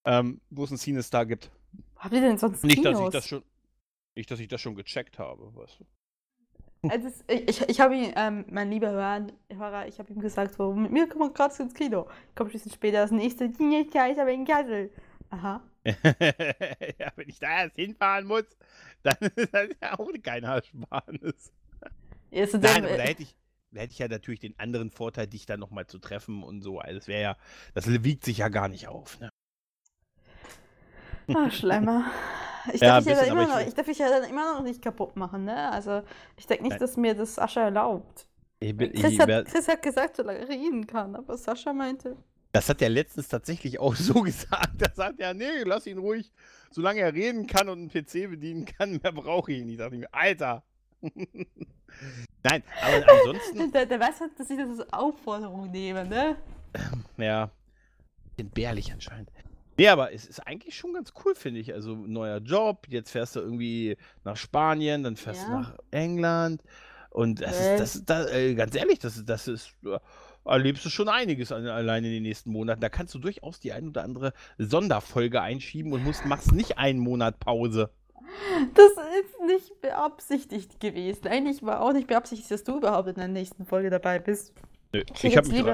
ähm, wo es ein Cinestar gibt. Habt ihr denn sonst Nicht, dass Kinos? ich das schon. Nicht, dass ich das schon gecheckt habe, weißt du. Also es, ich ich habe ihn, ähm, mein lieber Hörer, ich habe ihm gesagt, so, mit mir kommen wir gerade ins Kino. Kommt ein bisschen später das nächste, die Kaiser wegen Kassel. Aha. ja, wenn ich da erst hinfahren muss, dann ist das ja auch kein Ersparnis. So Nein, aber da äh, hätte ich, da hätte ich ja natürlich den anderen Vorteil, dich dann nochmal zu treffen und so. Also das wäre ja, das wiegt sich ja gar nicht auf. Ne? Ah, Schleimer. Ich Ja, darf, mich ja immer noch, ich- ich darf mich ja dann immer noch nicht kaputt machen, ne? Also, ich denke nicht, Nein. dass mir das Sascha erlaubt. Ich bin, Chris ich hat, Chris hat gesagt, solange er reden kann, aber Sascha meinte. Das hat er letztens tatsächlich auch so gesagt. Da sagt er, nee, lass ihn ruhig, solange er reden kann und einen PC bedienen kann, mehr brauche ich ihn nicht. Da dachte ich mir, Alter. Nein, aber ansonsten, Der, der weiß halt, dass ich das als Aufforderung nehme, ne? ja, entbehrlich anscheinend. Nee, aber es ist eigentlich schon ganz cool, finde ich. Also, neuer Job, jetzt fährst du irgendwie nach Spanien, dann fährst du Ja. nach England. Und das Äh. ist, das, ist- da, äh, ganz ehrlich, das, ist- das ist, äh, erlebst du schon einiges an, allein in den nächsten Monaten. Da kannst du durchaus die ein oder andere Sonderfolge einschieben und musst, machst nicht einen Monat Pause. Das ist nicht beabsichtigt gewesen. Eigentlich war auch nicht beabsichtigt, dass du überhaupt in der nächsten Folge dabei bist. Nö, Ich, Ich habe mich,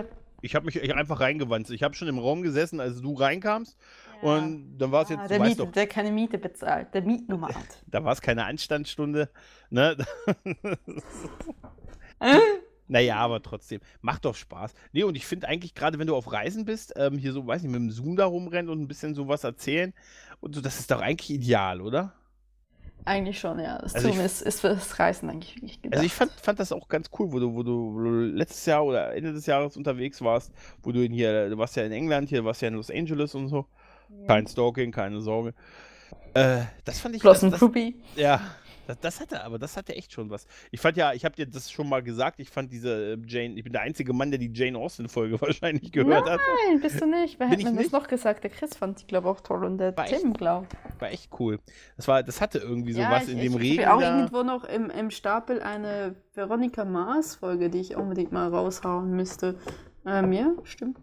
ich hab mich einfach reingewandt. Ich habe schon im Raum gesessen, als du reinkamst. Und dann war es ah, jetzt, der, du weißt Miete, doch, der keine Miete bezahlt, der Mietnomad. da war es keine Anstandsstunde. Ne? Naja, aber trotzdem, macht doch Spaß. Nee, und ich finde eigentlich, gerade wenn du auf Reisen bist, ähm, hier so, weiß nicht, mit dem Zoom da rumrennen und ein bisschen sowas erzählen und so, das ist doch eigentlich ideal, oder? Eigentlich schon, ja. Das Also Zoom ist, ist für das Reisen eigentlich wirklich gedacht. Also ich fand, fand das auch ganz cool, wo du, wo du, wo du letztes Jahr oder Ende des Jahres unterwegs warst, wo du in hier, du warst ja in England, hier warst ja in Los Angeles und so. Kein Stalking, keine Sorge. Äh, das fand ich. Das, Blossom das, Groupie. ja, das, das hatte, aber das hatte echt schon was. Ich fand ja, ich habe dir das schon mal gesagt, ich fand diese äh, Jane, ich bin der einzige Mann, der die Jane Austen-Folge wahrscheinlich gehört hat. Nein, bist du nicht. Wer Bin ich mir das noch gesagt? Der Chris fand die, glaube ich, auch toll und der War? Tim, glaube War echt cool. Das war, das hatte irgendwie so was in dem ich, Regen. Ich habe auch da. irgendwo noch im, im Stapel eine Veronika Mars-Folge, die ich unbedingt mal raushauen müsste. Ähm, ja, stimmt.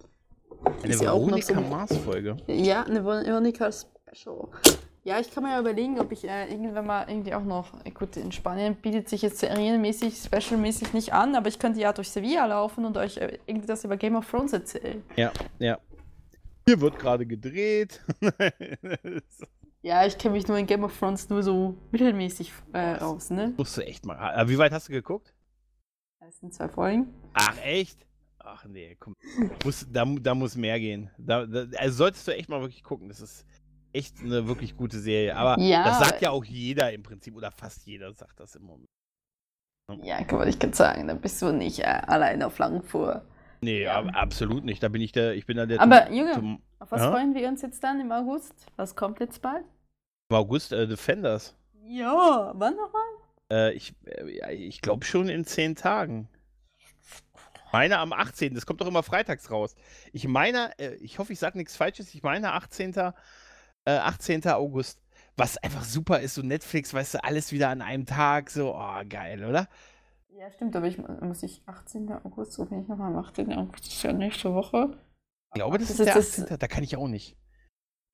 Eine ist ja auch noch Veronika so- Mars-Folge. Ja, eine Veronika Special. Ja, ich kann mir ja überlegen, ob ich äh, irgendwann mal irgendwie auch noch. äh, Gut, in Spanien bietet sich jetzt serienmäßig, specialmäßig nicht an, aber ich könnte ja durch Sevilla laufen und euch äh, irgendwie das über Game of Thrones erzählen. Ja, ja. Hier wird gerade gedreht. Ja, ich kenne mich nur in Game of Thrones nur so mittelmäßig äh, aus, ne? Musst du echt mal. Aber wie weit hast du geguckt? Das sind zwei Folgen. Ach, echt? Ach nee, komm. Muss, da, da muss mehr gehen. Da, da, also solltest du echt mal wirklich gucken. Das ist echt eine wirklich gute Serie. Aber Ja, das sagt ja auch jeder im Prinzip. Oder fast jeder sagt das im Moment. Ja, kann man nicht ganz sagen, da bist du nicht äh, allein auf Langfuhr. Nee, Ja. ab- absolut nicht. Da bin ich der, ich bin da der Aber zum- Junge, zum, auf was Ja? freuen wir uns jetzt dann im August? Was kommt jetzt bald? im August äh, Defenders. Ja, wann nochmal? Äh, ich äh, ich glaube schon in zehn Tagen. Meine am 18. Das kommt doch immer freitags raus. Ich meine, äh, ich hoffe, ich sage nichts Falsches. Ich meine 18. Äh, 18. August. Was einfach super ist, so Netflix, weißt du, alles wieder an einem Tag. So, oh, geil, oder? Ja, stimmt, aber ich muss ich 18. August, so bin ich nochmal am 18. August, das ist ja nächste Woche. Ich glaube, das, Das ist der ist das- 18. Da kann ich auch nicht.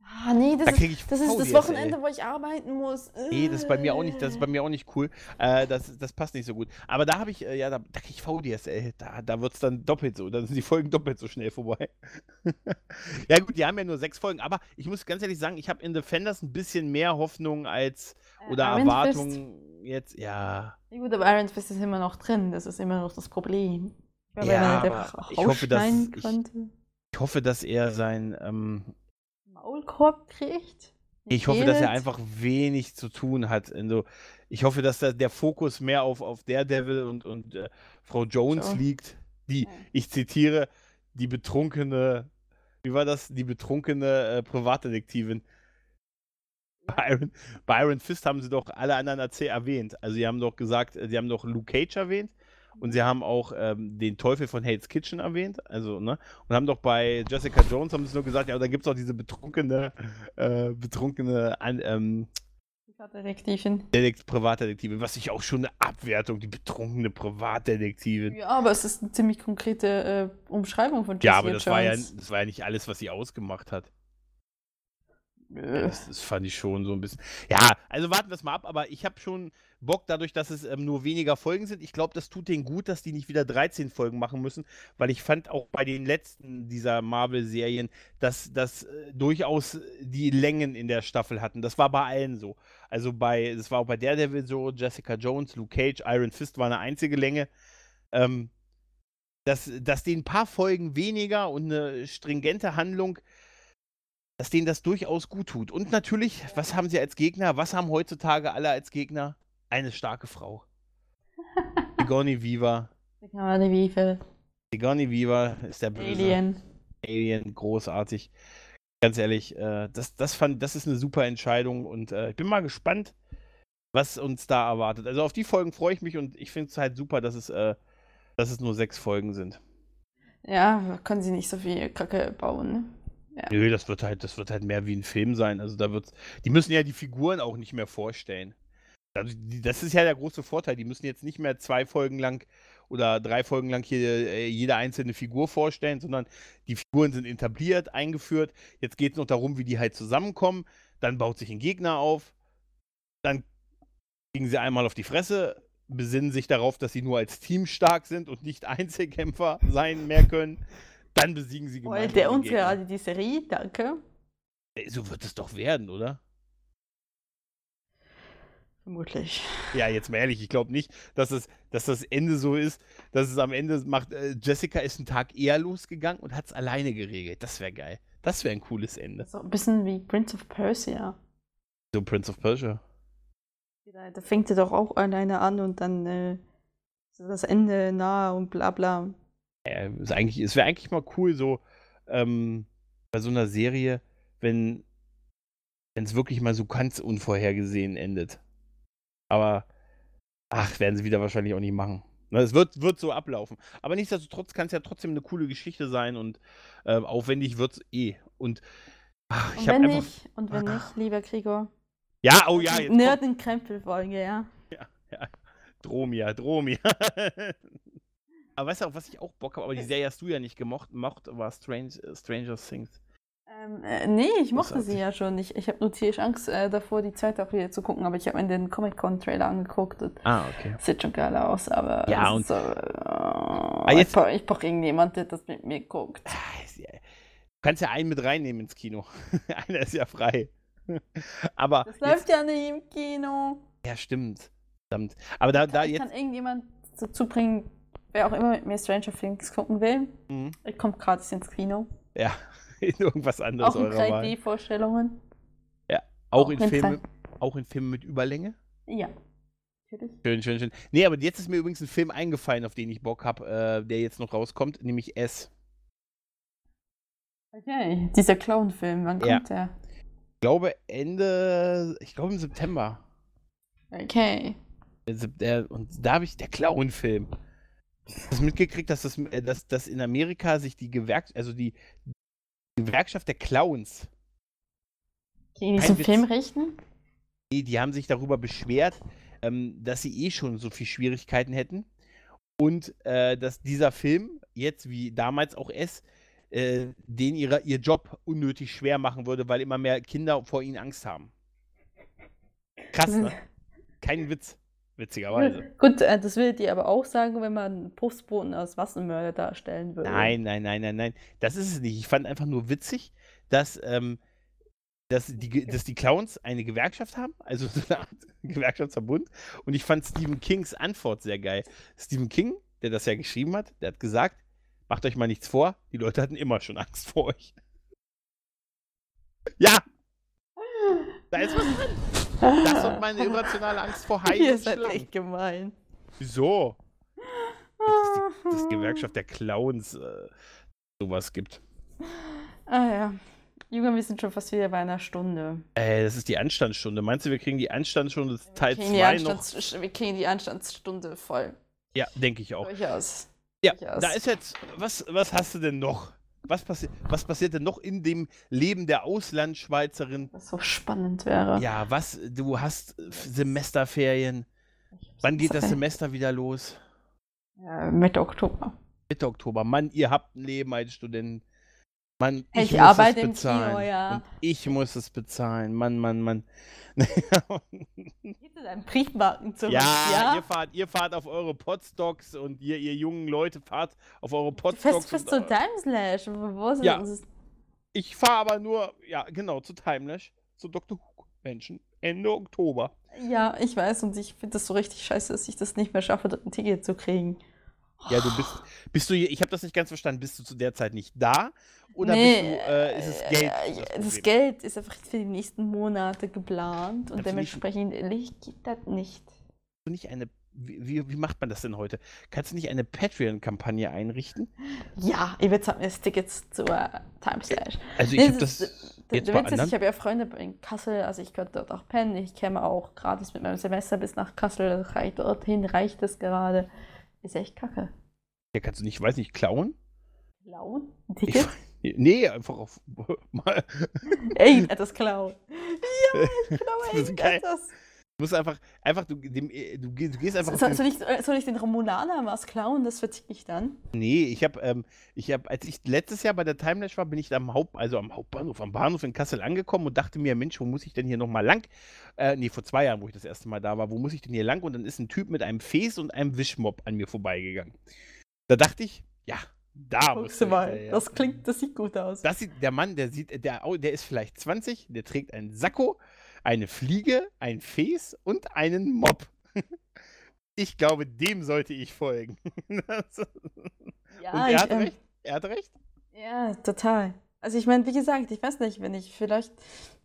Ah, nee, das, Da ist, ich das ist das. Wochenende, wo ich arbeiten muss. Nee, das ist bei mir auch nicht, das ist bei mir auch nicht cool. Äh, das, das passt nicht so gut. Aber da habe ich, äh, ja, da, da kriege ich VDSL. Da, da wird es dann doppelt so. Dann sind die Folgen doppelt so schnell vorbei. ja, gut, die haben ja nur sechs Folgen. Aber ich muss ganz ehrlich sagen, ich habe in Defenders ein bisschen mehr Hoffnung als oder Iron Fist. Erwartungen jetzt. Ja. Ja, gut, aber Iron Fist ist immer noch drin, das ist immer noch das Problem. Ich glaube, Ja, ich hoffe, dass ich- könnte. Ich hoffe, dass er sein. Ähm, Maulkorb kriegt. ich hoffe, dass er einfach wenig zu tun hat. In so, ich hoffe, dass da der Fokus mehr auf, auf Daredevil und, und äh, Frau Jones So. liegt, die, Ja. ich zitiere, die betrunkene, wie war das? Die betrunkene äh, Privatdetektivin. Bei Iron Fist haben sie doch alle anderen erwähnt. Also, sie haben doch gesagt, äh, sie haben doch Luke Cage erwähnt und sie haben auch ähm, den Teufel von Hell's Kitchen erwähnt. Also, ne? Und haben doch bei Jessica Jones haben sie nur gesagt, ja, da gibt es auch diese betrunkene, äh, betrunkene an, ähm, Detektivin. Detek Privatdetektivin, was ich auch schon eine Abwertung, die betrunkene Privatdetektivin. Ja, aber es ist eine ziemlich konkrete äh, Umschreibung von Ja, Jessica aber das war ja, Jones. das war ja nicht alles, was sie ausgemacht hat. Nö. Das, das fand ich schon so ein bisschen. Ja, also warten wir es mal ab, aber ich habe schon Bock dadurch, dass es ähm, nur weniger Folgen sind. Ich glaube, das tut denen gut, dass die nicht wieder 13 Folgen machen müssen, weil ich fand auch bei den letzten dieser Marvel-Serien, dass das äh, durchaus die Längen in der Staffel hatten. Das war bei allen so. Also bei, das war auch bei Daredevil so, Jessica Jones, Luke Cage, Iron Fist war eine einzige Länge. Ähm, dass, dass denen ein paar Folgen weniger und eine stringente Handlung dass denen das durchaus gut tut. Und natürlich, was haben sie als Gegner? Was haben heutzutage alle als Gegner? Eine starke Frau. Sigourney Viva. Sigourney Weaver. Sigourney Viva ist der Böse. Alien. Alien, großartig. Ganz ehrlich, äh, das, das, fand, das ist eine super Entscheidung und äh, ich bin mal gespannt, was uns da erwartet. Also auf die Folgen freue ich mich und ich finde es halt super, dass es, äh, dass es nur sechs Folgen sind. Ja, können sie nicht so viel Kacke bauen. Ne? Ja. Nö, das wird halt, das wird halt mehr wie ein Film sein. Also da wird's, die müssen ja die Figuren auch nicht mehr vorstellen. Also Das ist ja der große Vorteil. Die müssen jetzt nicht mehr zwei Folgen lang oder drei Folgen lang hier äh, jede einzelne Figur vorstellen, sondern die Figuren sind etabliert, eingeführt. Jetzt geht es noch darum, wie die halt zusammenkommen. Dann baut sich ein Gegner auf. Dann kriegen sie einmal auf die Fresse, besinnen sich darauf, dass sie nur als Team stark sind und nicht Einzelkämpfer sein mehr können. Dann besiegen sie gemeinsam Wollt ihr den uns gerade die Serie? Danke. So wird es doch werden, oder? Vermutlich. Ja, jetzt mal ehrlich, ich glaube nicht, dass, es, dass das Ende so ist, dass es am Ende macht, äh, Jessica ist einen Tag eher losgegangen und hat es alleine geregelt. Das wäre geil. Das wäre ein cooles Ende. So ein bisschen wie Prince of Persia. So Prince of Persia. Da, da fängt er doch auch alleine an und dann äh, ist das Ende nah und bla bla. Äh, ist eigentlich, es wäre eigentlich mal cool, so ähm, bei so einer Serie, wenn es wirklich mal so ganz unvorhergesehen endet. Aber, ach, werden sie wieder wahrscheinlich auch nicht machen. Na, Es wird, wird so ablaufen. Aber nichtsdestotrotz kann es ja trotzdem eine coole Geschichte sein und äh, aufwendig wird es eh. Und ach, Und ich habe wenn einfach. nicht, und wenn nicht, lieber Gregor. Ja, oh ja, jetzt. kommt- Nerdenkrempel-Folge, ja. Dromia, Dromia. aber weißt du, auf was ich auch Bock habe, aber die Serie hast du ja nicht gemocht, mocht, war Strange, äh, Stranger Things. Ähm, äh, nee, ich mochte Großartig. sie ja schon. Ich, ich habe nur tierisch Angst äh, davor, die zweite auch wieder zu gucken, aber ich habe mir den Comic-Con-Trailer angeguckt und Ah, okay. sieht schon geil aus, aber Ja, und- so, äh, jetzt- ich brauche ich brauch irgendjemand, der das mit mir guckt. Ah, Du kannst ja einen mit reinnehmen ins Kino. Einer ist ja frei. aber Das jetzt, läuft ja nicht im Kino. ja, stimmt. Verdammt. Aber da, da ich jetzt. kann irgendjemand dazu bringen, wer auch immer mit mir Stranger Things gucken will. Mhm. Ich komme gratis ins Kino. Ja, in irgendwas anderes Auch in eurer Wahl. 3D-Vorstellungen. Auch auch in Filmen, auch in Filmen mit Überlänge. Ja. Schön, schön, schön. Nee, aber jetzt ist mir übrigens ein Film eingefallen, auf den ich Bock habe, äh, der jetzt noch rauskommt, nämlich S. Okay, dieser Clown-Film, wann Ja. kommt der? Ich glaube Ende, ich glaube im September. Okay. Der und da habe ich der Clown-Film. Hast du mitgekriegt, dass, das, äh, dass, dass in Amerika sich die Gewerkschaft, also die Gewerkschaft der Clowns, Kein diesen. Film richten? die, die haben sich darüber beschwert, ähm, dass sie eh schon so viel Schwierigkeiten hätten. Und äh, dass dieser Film, jetzt wie damals auch S, äh, den ihre, ihr Job unnötig schwer machen würde, weil immer mehr Kinder vor ihnen Angst haben. Krass, ne? Kein Witz, witzigerweise. Gut, äh, das würdet ihr aber auch sagen, wenn man einen Postboten als Massenmörder darstellen würde. Nein, nein, nein, nein, nein. Das ist es nicht. Ich fand einfach nur witzig, dass, ähm, dass, die, dass die Clowns eine Gewerkschaft haben, also so eine Art Gewerkschaftsverbund. Und ich fand Stephen Kings Antwort sehr geil. Stephen King, der das ja geschrieben hat, der hat gesagt, macht euch mal nichts vor, die Leute hatten immer schon Angst vor euch. Ja, da ist was drin. Das und meine irrationale Angst vor Haien Ihr seid echt gemein. Wieso? Dass die, dass die Gewerkschaft der Clowns äh, sowas gibt. Ah ja. Junge, wir sind schon fast wieder bei einer Stunde. Äh, das ist die Anstandsstunde. Meinst du, wir kriegen die Anstandsstunde Teil wir, kriegen die 2 noch? Wir kriegen die Anstandsstunde voll. Ja, denke ich auch. Durchaus. Ja, durchaus. da ist jetzt, was, was hast du denn noch? Was, passi was passiert denn noch in dem Leben der Auslandschweizerin? Was so spannend wäre. Ja, was, du hast Semesterferien. Wann geht das Semester wieder los? Ja, Mitte Oktober. Mitte Oktober. Mann, ihr habt ein Leben als Studenten. Mann, ich, ich muss arbeite es im bezahlen. Kino, ja. Und ich muss es bezahlen. Mann, Mann, Mann. Dir deinen Briefmarken zurück, ja, ja? Ihr, fahrt, ihr fahrt auf eure Podstocks und ihr, ihr jungen Leute fahrt auf eure Du Podstocks. fährst, fährst zu äh, Timeslash. Wo ist Ja. das? ich fahre aber nur, ja, genau, zu Timelash, zu Dr. Who Convention, Ende Oktober. Ja, ich weiß und ich finde das so richtig scheiße, dass ich das nicht mehr schaffe, dort ein Ticket zu kriegen. Ja, du bist, bist du, ich habe das nicht ganz verstanden, bist du zu der Zeit nicht da? Oder Nee, bist du, äh, ist es Geld? äh, das das? Geld ist einfach für die nächsten Monate geplant und nicht- dementsprechend ehrlich, geht das nicht. du nicht eine, wie, wie, macht man das denn heute? Kannst du nicht eine Patreon-Kampagne einrichten? Ja, ihr bezahlt mir das Ticket zur Timeslash. Also ich Nee, habe das das jetzt der Witz ist, ich habe ja Freunde in Kassel, also ich könnte dort auch pennen. Ich käme auch gratis mit meinem Semester bis nach Kassel. Das reicht dorthin, reicht es gerade. Ist echt kacke. Ja, kannst du nicht, weiß nicht, klauen? Klauen? Ein Ich, Ticket? nee, einfach auf. Mal, Irgendetwas klauen. Ja, ich klaue Das geil. irgendetwas. Du musst einfach, einfach, du, dem, äh, du, geh- du gehst einfach. auf Soll, ich, äh, soll ich den Romulanern was klauen? Das verticke ich dann. Nee, ich habe, ähm, ich habe, als ich letztes Jahr bei der Timelash war, bin ich am Haupt, also am Hauptbahnhof, am Bahnhof in Kassel angekommen und dachte mir, Mensch, wo muss ich denn hier nochmal lang? Äh, nee, vor zwei Jahren, wo ich das erste Mal da war, wo muss ich denn hier lang? Und dann ist ein Typ mit einem Fes und einem Wischmopp an mir vorbeigegangen. Da dachte ich, ja, da muss Guckst du mal. Das klingt, das sieht gut aus. Das sieht, der Mann, der sieht, der, der ist vielleicht 20, der trägt einen Sakko, eine Fliege, ein Fes und einen Mob. Ich glaube, dem sollte ich folgen. Das- ja, und er ich, hat ähm, recht. Er hat recht. Ja, total. Also ich meine, wie gesagt, ich weiß nicht, wenn ich vielleicht,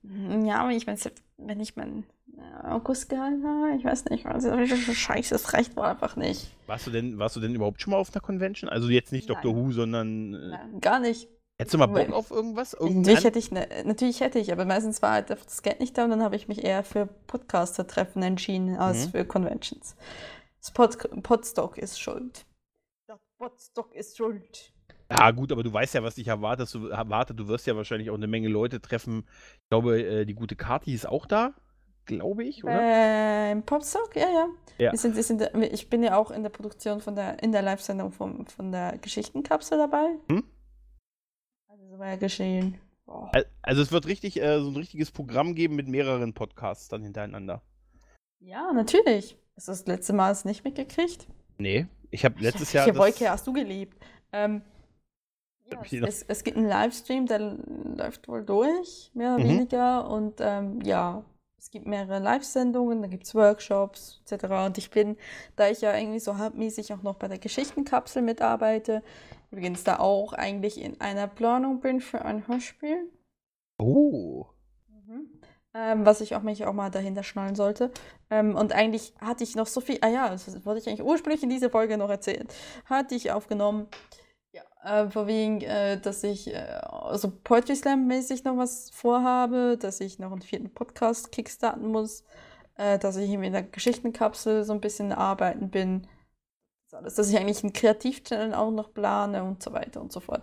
hm, ja, wenn ich mein, wenn ich mein äh, Augustgehalt habe, ich weiß nicht, also scheiße, es reicht wohl einfach nicht. Warst du denn, warst du denn überhaupt schon mal auf einer Convention? Also jetzt nicht Nein. Dr. Who, sondern äh, Nein, gar nicht. Hättest du mal Bock auf irgendwas? Natürlich hätte ich, ne, natürlich hätte ich, aber meistens war halt das Geld nicht da und dann habe ich mich eher für Podcaster-Treffen entschieden als Mhm. für Conventions. Das Pod Podstock ist schuld. Das Podstock ist schuld. Ja, gut, aber du weißt ja, was dich erwartet. Du, erwartet. du wirst ja wahrscheinlich auch eine Menge Leute treffen. Ich glaube, äh, die gute Kati ist auch da, glaube ich, oder? Beim Popstock, ja, ja. Ja. Wir sind, wir sind, ich bin ja auch in der Produktion von der, in der Live-Sendung vom, von der Geschichtenkapsel dabei. Hm? Also so war ja geschehen. Al- Also es wird richtig äh, so ein richtiges Programm geben mit mehreren Podcasts dann hintereinander. Ja, natürlich. Hast du das letzte Mal es nicht mitgekriegt? Nee, ich habe letztes Jahr. Welche das- Wolke hast du geliebt? Ähm, ja, ich es, es gibt einen Livestream, der läuft wohl durch, mehr oder Mhm. weniger. Und ähm, ja, es gibt mehrere Live-Sendungen, da gibt es Workshops etc. Und ich bin, da ich ja irgendwie so halbmäßig auch noch bei der Geschichtenkapsel mitarbeite, übrigens da auch eigentlich in einer Planung bin für ein Hörspiel. Oh. Ähm, was ich auch mich auch mal dahinter schnallen sollte. Ähm, und eigentlich hatte ich noch so viel, ah ja, das wollte ich eigentlich ursprünglich in dieser Folge noch erzählen, hatte ich aufgenommen, ja, äh, vorwiegend, äh, dass ich äh, also Poetry Slam mäßig noch was vorhabe, dass ich noch einen vierten Podcast kickstarten muss, äh, dass ich eben in der Geschichtenkapsel so ein bisschen arbeiten bin, alles, dass ich eigentlich einen Kreativchannel auch noch plane und so weiter und so fort.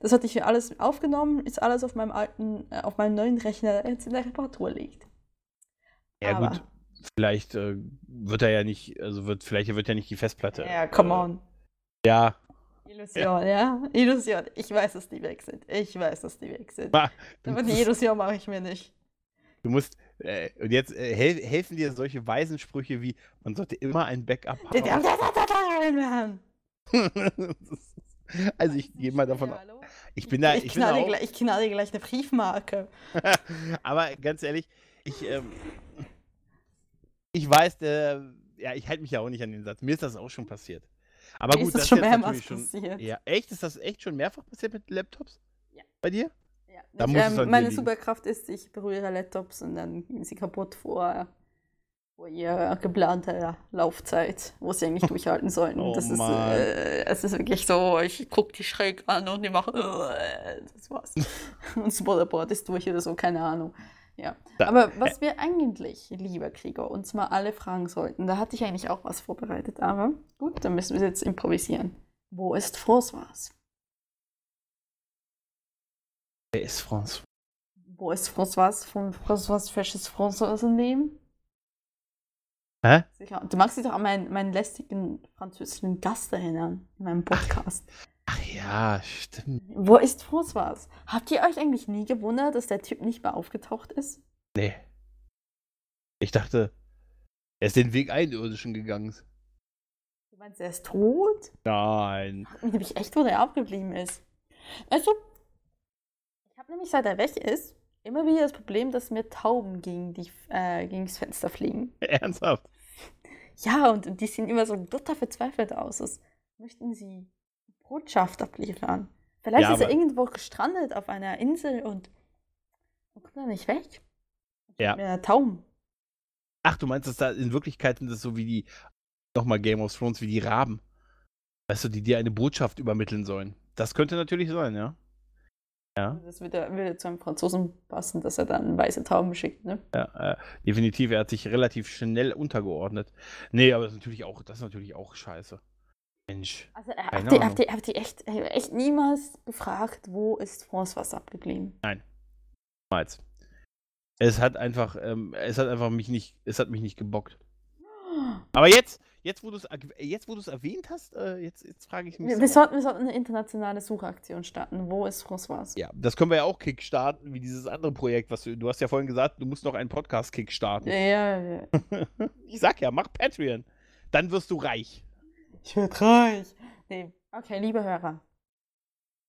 Das hatte ich mir alles aufgenommen, ist alles auf meinem alten, äh, auf meinem neuen Rechner, der jetzt in der Reparatur liegt. Ja, Aber- gut. Vielleicht äh, wird er ja nicht, also wird, vielleicht wird ja nicht die Festplatte. Ja, come äh, on. Ja. Illusion, ja? Illusion. Ich weiß, dass die weg sind. Ich weiß, dass die weg sind. Ma- Aber die Illusion mache ich mir nicht. Du musst, äh, und jetzt äh, hel helfen dir solche weisen Sprüche wie, man sollte immer ein Backup haben. also ich gehe mal davon aus. Ich bin da, Ich, ich knalle auch, gleich, ich knalle gleich eine Briefmarke. aber ganz ehrlich, ich, ähm, ich weiß, äh, ja, ich halte mich ja auch nicht an den Satz. Mir ist das auch schon passiert. Aber gut, ist das ist schon mehrmals natürlich schon. passiert. Ja, echt? Ist das echt schon mehrfach passiert mit Laptops? Ja. Bei dir? Ja. Da Ich, ähm, dir meine. Superkraft ist, ich berühre Laptops und dann gehen sie kaputt vor, vor ihrer geplanter Laufzeit, wo sie eigentlich durchhalten sollten. Oh das ist, Mann. äh, es ist wirklich so, ich gucke die schräg an und die machen, äh, das war's. und das Motherboard ist durch oder so, keine Ahnung. Ja. Da- Aber was wir eigentlich, lieber Krieger, uns mal alle fragen sollten, da hatte ich eigentlich auch was vorbereitet, aber gut, dann müssen wir jetzt improvisieren. Wo ist François? Wer ist Franz? Wo ist François von François Fesches François nehmen? Hä? Du magst dich doch an meinen, meinen lästigen französischen Gast erinnern in meinem Podcast. Ach ja, stimmt. Wo ist François? Habt ihr euch eigentlich nie gewundert, dass der Typ nicht mehr aufgetaucht ist? Nee. Ich dachte, er ist den Weg Einirdischen gegangen. Du meinst, er ist tot? Nein. Mich nämlich echt, wo der abgeblieben ist. Also, ich habe nämlich seit er weg ist, immer wieder das Problem, dass mir Tauben gegen, die, äh, gegen das Fenster fliegen. Ernsthaft. Ja, und, die sehen immer so total verzweifelt aus. Als möchten sie Botschaft abliefern. Vielleicht Ja, ist er irgendwo gestrandet auf einer Insel und, und kommt er nicht weg. Ja. Mit Tauben. Ach, du meinst, dass da in Wirklichkeit sind das so wie die, nochmal Game of Thrones, wie die Raben. Weißt du, die dir eine Botschaft übermitteln sollen. Das könnte natürlich sein, ja. Ja, Das würde, würde zu einem Franzosen passen, dass er dann weiße Tauben schickt, ne? ja äh, definitiv. Er hat sich relativ schnell untergeordnet. Nee, aber das ist natürlich auch, das ist natürlich auch scheiße. Mensch. Also äh, habt ihr, habt, ihr, habt ihr echt, echt niemals gefragt, wo ist François abgeblieben? Niemals. Es hat einfach, ähm, es hat einfach mich nicht, es hat mich nicht gebockt. Aber jetzt, jetzt wo du es, jetzt wo du es erwähnt hast, äh, jetzt, jetzt frage ich mich. Wir, so. wir, sollten, wir sollten eine internationale Suchaktion starten. Wo ist François? Ja, das können wir ja auch kickstarten, wie dieses andere Projekt, was du, du hast ja vorhin gesagt, du musst noch einen Podcast kickstarten. Ja, ja. Ich sag ja, mach Patreon. Dann wirst du reich. Ich werde reich. Nee. Okay, liebe Hörer.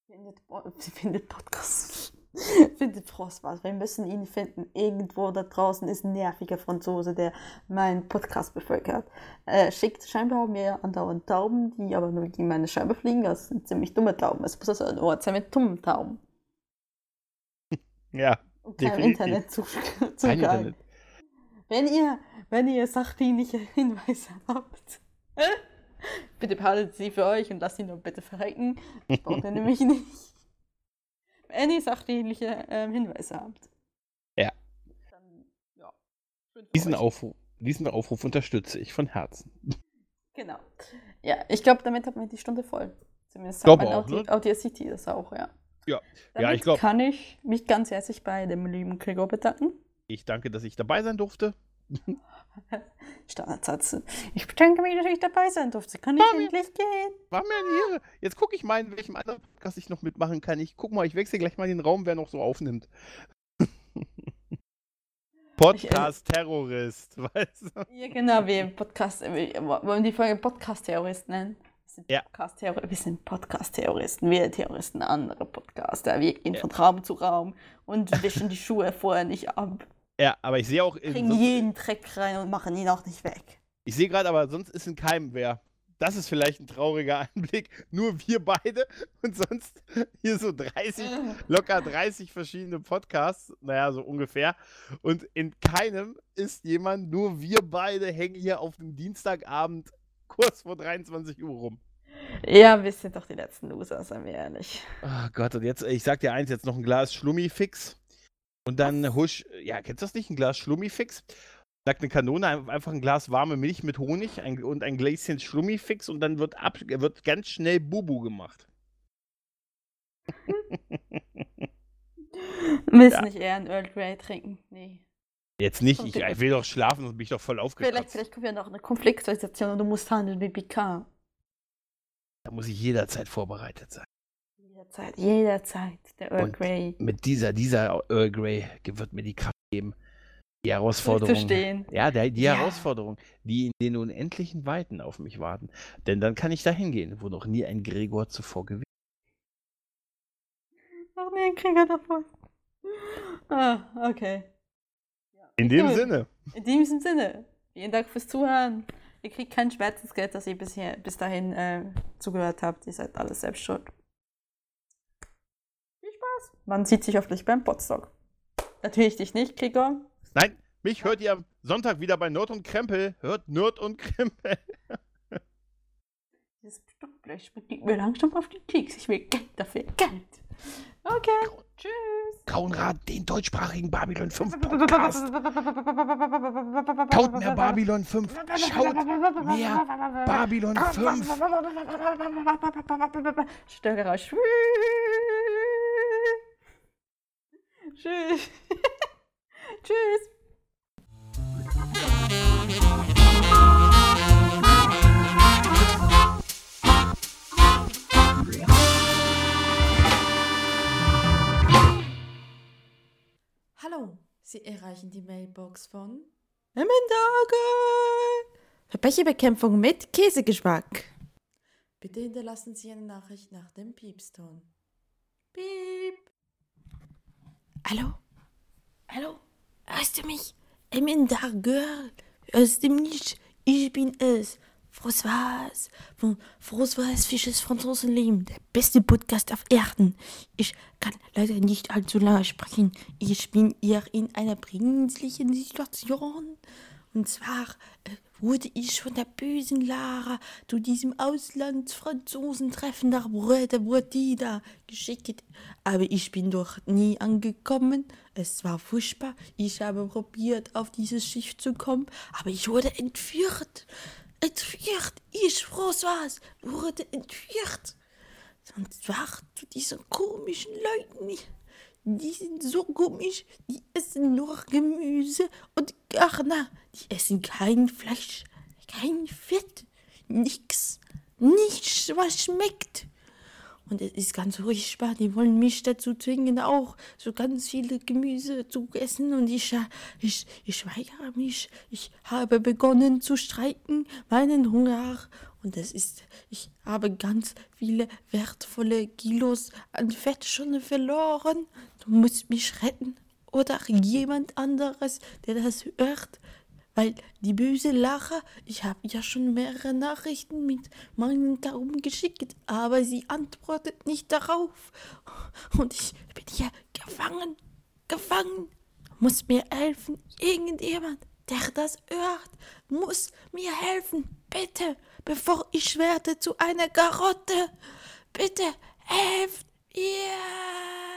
Findet, findet Podcast. findet François. Wir müssen ihn finden. Irgendwo da draußen ist ein nerviger Franzose, der meinen Podcast bevölkert. Äh, schickt scheinbar mir andauernd Tauben, die aber nur gegen meine Scheibe fliegen. Das sind ziemlich dumme Tauben. Es muss also ein Ort sein mit dummen Tauben. Ja, Und kein Definitiv. Internet zu, kein Zugang. Internet. Wenn ihr, wenn ihr sachdienliche Hinweise habt, bitte behaltet sie für euch und lasst ihn nur bitte verrecken. Ich brauche den nämlich nicht. Wenn ihr sachdienliche ähm, Hinweise habt. Ja. Dann, ja. Diesen. Aufruf, diesen Aufruf unterstütze ich von Herzen. Genau. Ja, ich glaube, damit hat man die Stunde voll. Zumindest Glaube sagt mein auch, ne? Das auch, ja. Ja. Damit Ja, ich glaub- kann ich mich ganz herzlich bei dem lieben Gregor bedanken. Ich danke, dass ich dabei sein durfte. Standardsatz. Ich bedanke mich, dass ich dabei sein durfte. Kann ich War mir- endlich gehen? War mir eine Ehre. Jetzt gucke ich mal, in welchem anderen Podcast ich noch mitmachen kann. Ich guck mal, ich wechsle gleich mal den Raum, wer noch so aufnimmt. Podcast-Terrorist, weißt du? Ja, genau, wir im Podcast, äh, wir wollen die Folge Podcast-Terroristen nennen. Wir sind Ja. Podcast-Terror- wir sind Podcast-Terroristen, wir terroristen andere Podcaster. Wir gehen Ja. von Raum zu Raum und wischen die Schuhe vorher nicht ab. Ja, aber ich sehe auch, in, Bringen jeden Dreck rein und machen ihn auch nicht weg. ich sehe gerade, aber sonst ist in keinem wer. Das ist vielleicht ein trauriger Anblick. Nur wir beide und sonst hier so 30, locker 30 verschiedene Podcasts, naja, so ungefähr. Und in keinem ist jemand, nur wir beide hängen hier auf dem Dienstagabend kurz vor 23 Uhr rum. Ja, wir sind doch die letzten Loser, seien wir ehrlich. Oh Gott, und jetzt, ich sag dir eins, jetzt noch ein Glas Schlummi-Fix. Und dann husch, ja, kennst du das nicht? Ein Glas Schlummi-Fix? Sagt eine Kanone, ein- einfach ein Glas warme Milch mit Honig ein, und ein Gläschen Schlummi-Fix und dann wird, ab, wird ganz schnell Bubu gemacht. Willst Ja. nicht eher ein Earl Grey trinken? Nee. Jetzt nicht, ich, ich will doch schlafen und bin ich doch voll Vielleicht, aufgekratzt. vielleicht kommt ja noch eine Konfliktsituation und du musst handeln wie Picard. Da muss ich jederzeit vorbereitet sein. Jederzeit, jederzeit. Der Earl Und Grey. Mit dieser, dieser Earl Grey wird mir die Kraft geben. Die Herausforderung. Durchzustehen. Ja, der, die Ja. Herausforderung, die in den unendlichen Weiten auf mich warten. Denn dann kann ich dahin gehen, wo noch nie ein Gregor zuvor gewesen Noch nie ein Krieger davon. Ah, okay. In dem Gut. Sinne. In diesem Sinne, vielen Dank fürs Zuhören. Ihr kriegt kein Schmerzensgeld, dass ihr bisher, bis dahin äh, zugehört habt. Ihr seid alles selbst schuld. Man sieht sich hoffentlich beim Potstock. Natürlich dich nicht, Gregor. Nein, mich hört ihr am Sonntag wieder bei Nerd und Krempel. Hört Nerd und Krempel. Dieses Stockblech geht mir langsam auf die Keks. Ich will Geld dafür. Geld. Okay. Tschüss. Kaunrad, den deutschsprachigen Babylon 5 Podcast. Kaut mehr Babylon 5. Schaut mehr Babylon 5. Störgeräusch. Tschüss. Tschüss. Hallo, Sie erreichen die Mailbox von Emmendage! Verbrecherbekämpfung mit Käsegeschmack. Bitte hinterlassen Sie eine Nachricht nach dem Piepston. Piep! Hallo? Hallo? Hörst du mich? Emmendage. Hörst du mich? Ich bin es. François von François Fisches Franzosenleben, der beste Podcast auf Erden. Ich kann leider nicht allzu lange sprechen. Ich bin hier in einer brenzlichen Situation. Und zwar äh, wurde ich von der bösen Lara zu diesem Auslandsfranzosentreffen nach Bröte Brotida geschickt. Aber ich bin dort nie angekommen. Es war furchtbar. Ich habe probiert, auf dieses Schiff zu kommen, aber ich wurde entführt entführt. Ich, François, wurde entführt. Und zwar zu diesen komischen Leuten. Die sind so komisch. Die essen nur Gemüse und Körner. Die essen kein Fleisch, kein Fett, nix. Nichts, was schmeckt. Und es ist ganz furchtbar. Die wollen mich dazu zwingen, auch so ganz viele Gemüse zu essen. Und ich, ich, ich weigere mich. Ich habe begonnen zu streiken, meinen Hunger. Und es ist, ich habe ganz viele wertvolle Kilos an Fett schon verloren. Du musst mich retten. Oder jemand anderes, der das hört weil die böse Lache, ich habe ja schon mehrere Nachrichten mit meinen Tauben geschickt, aber sie antwortet nicht darauf. Und ich bin hier gefangen, gefangen. Muss mir helfen, irgendjemand, der das hört, muss mir helfen, bitte, bevor ich werde zu einer Garotte. Bitte helft ihr!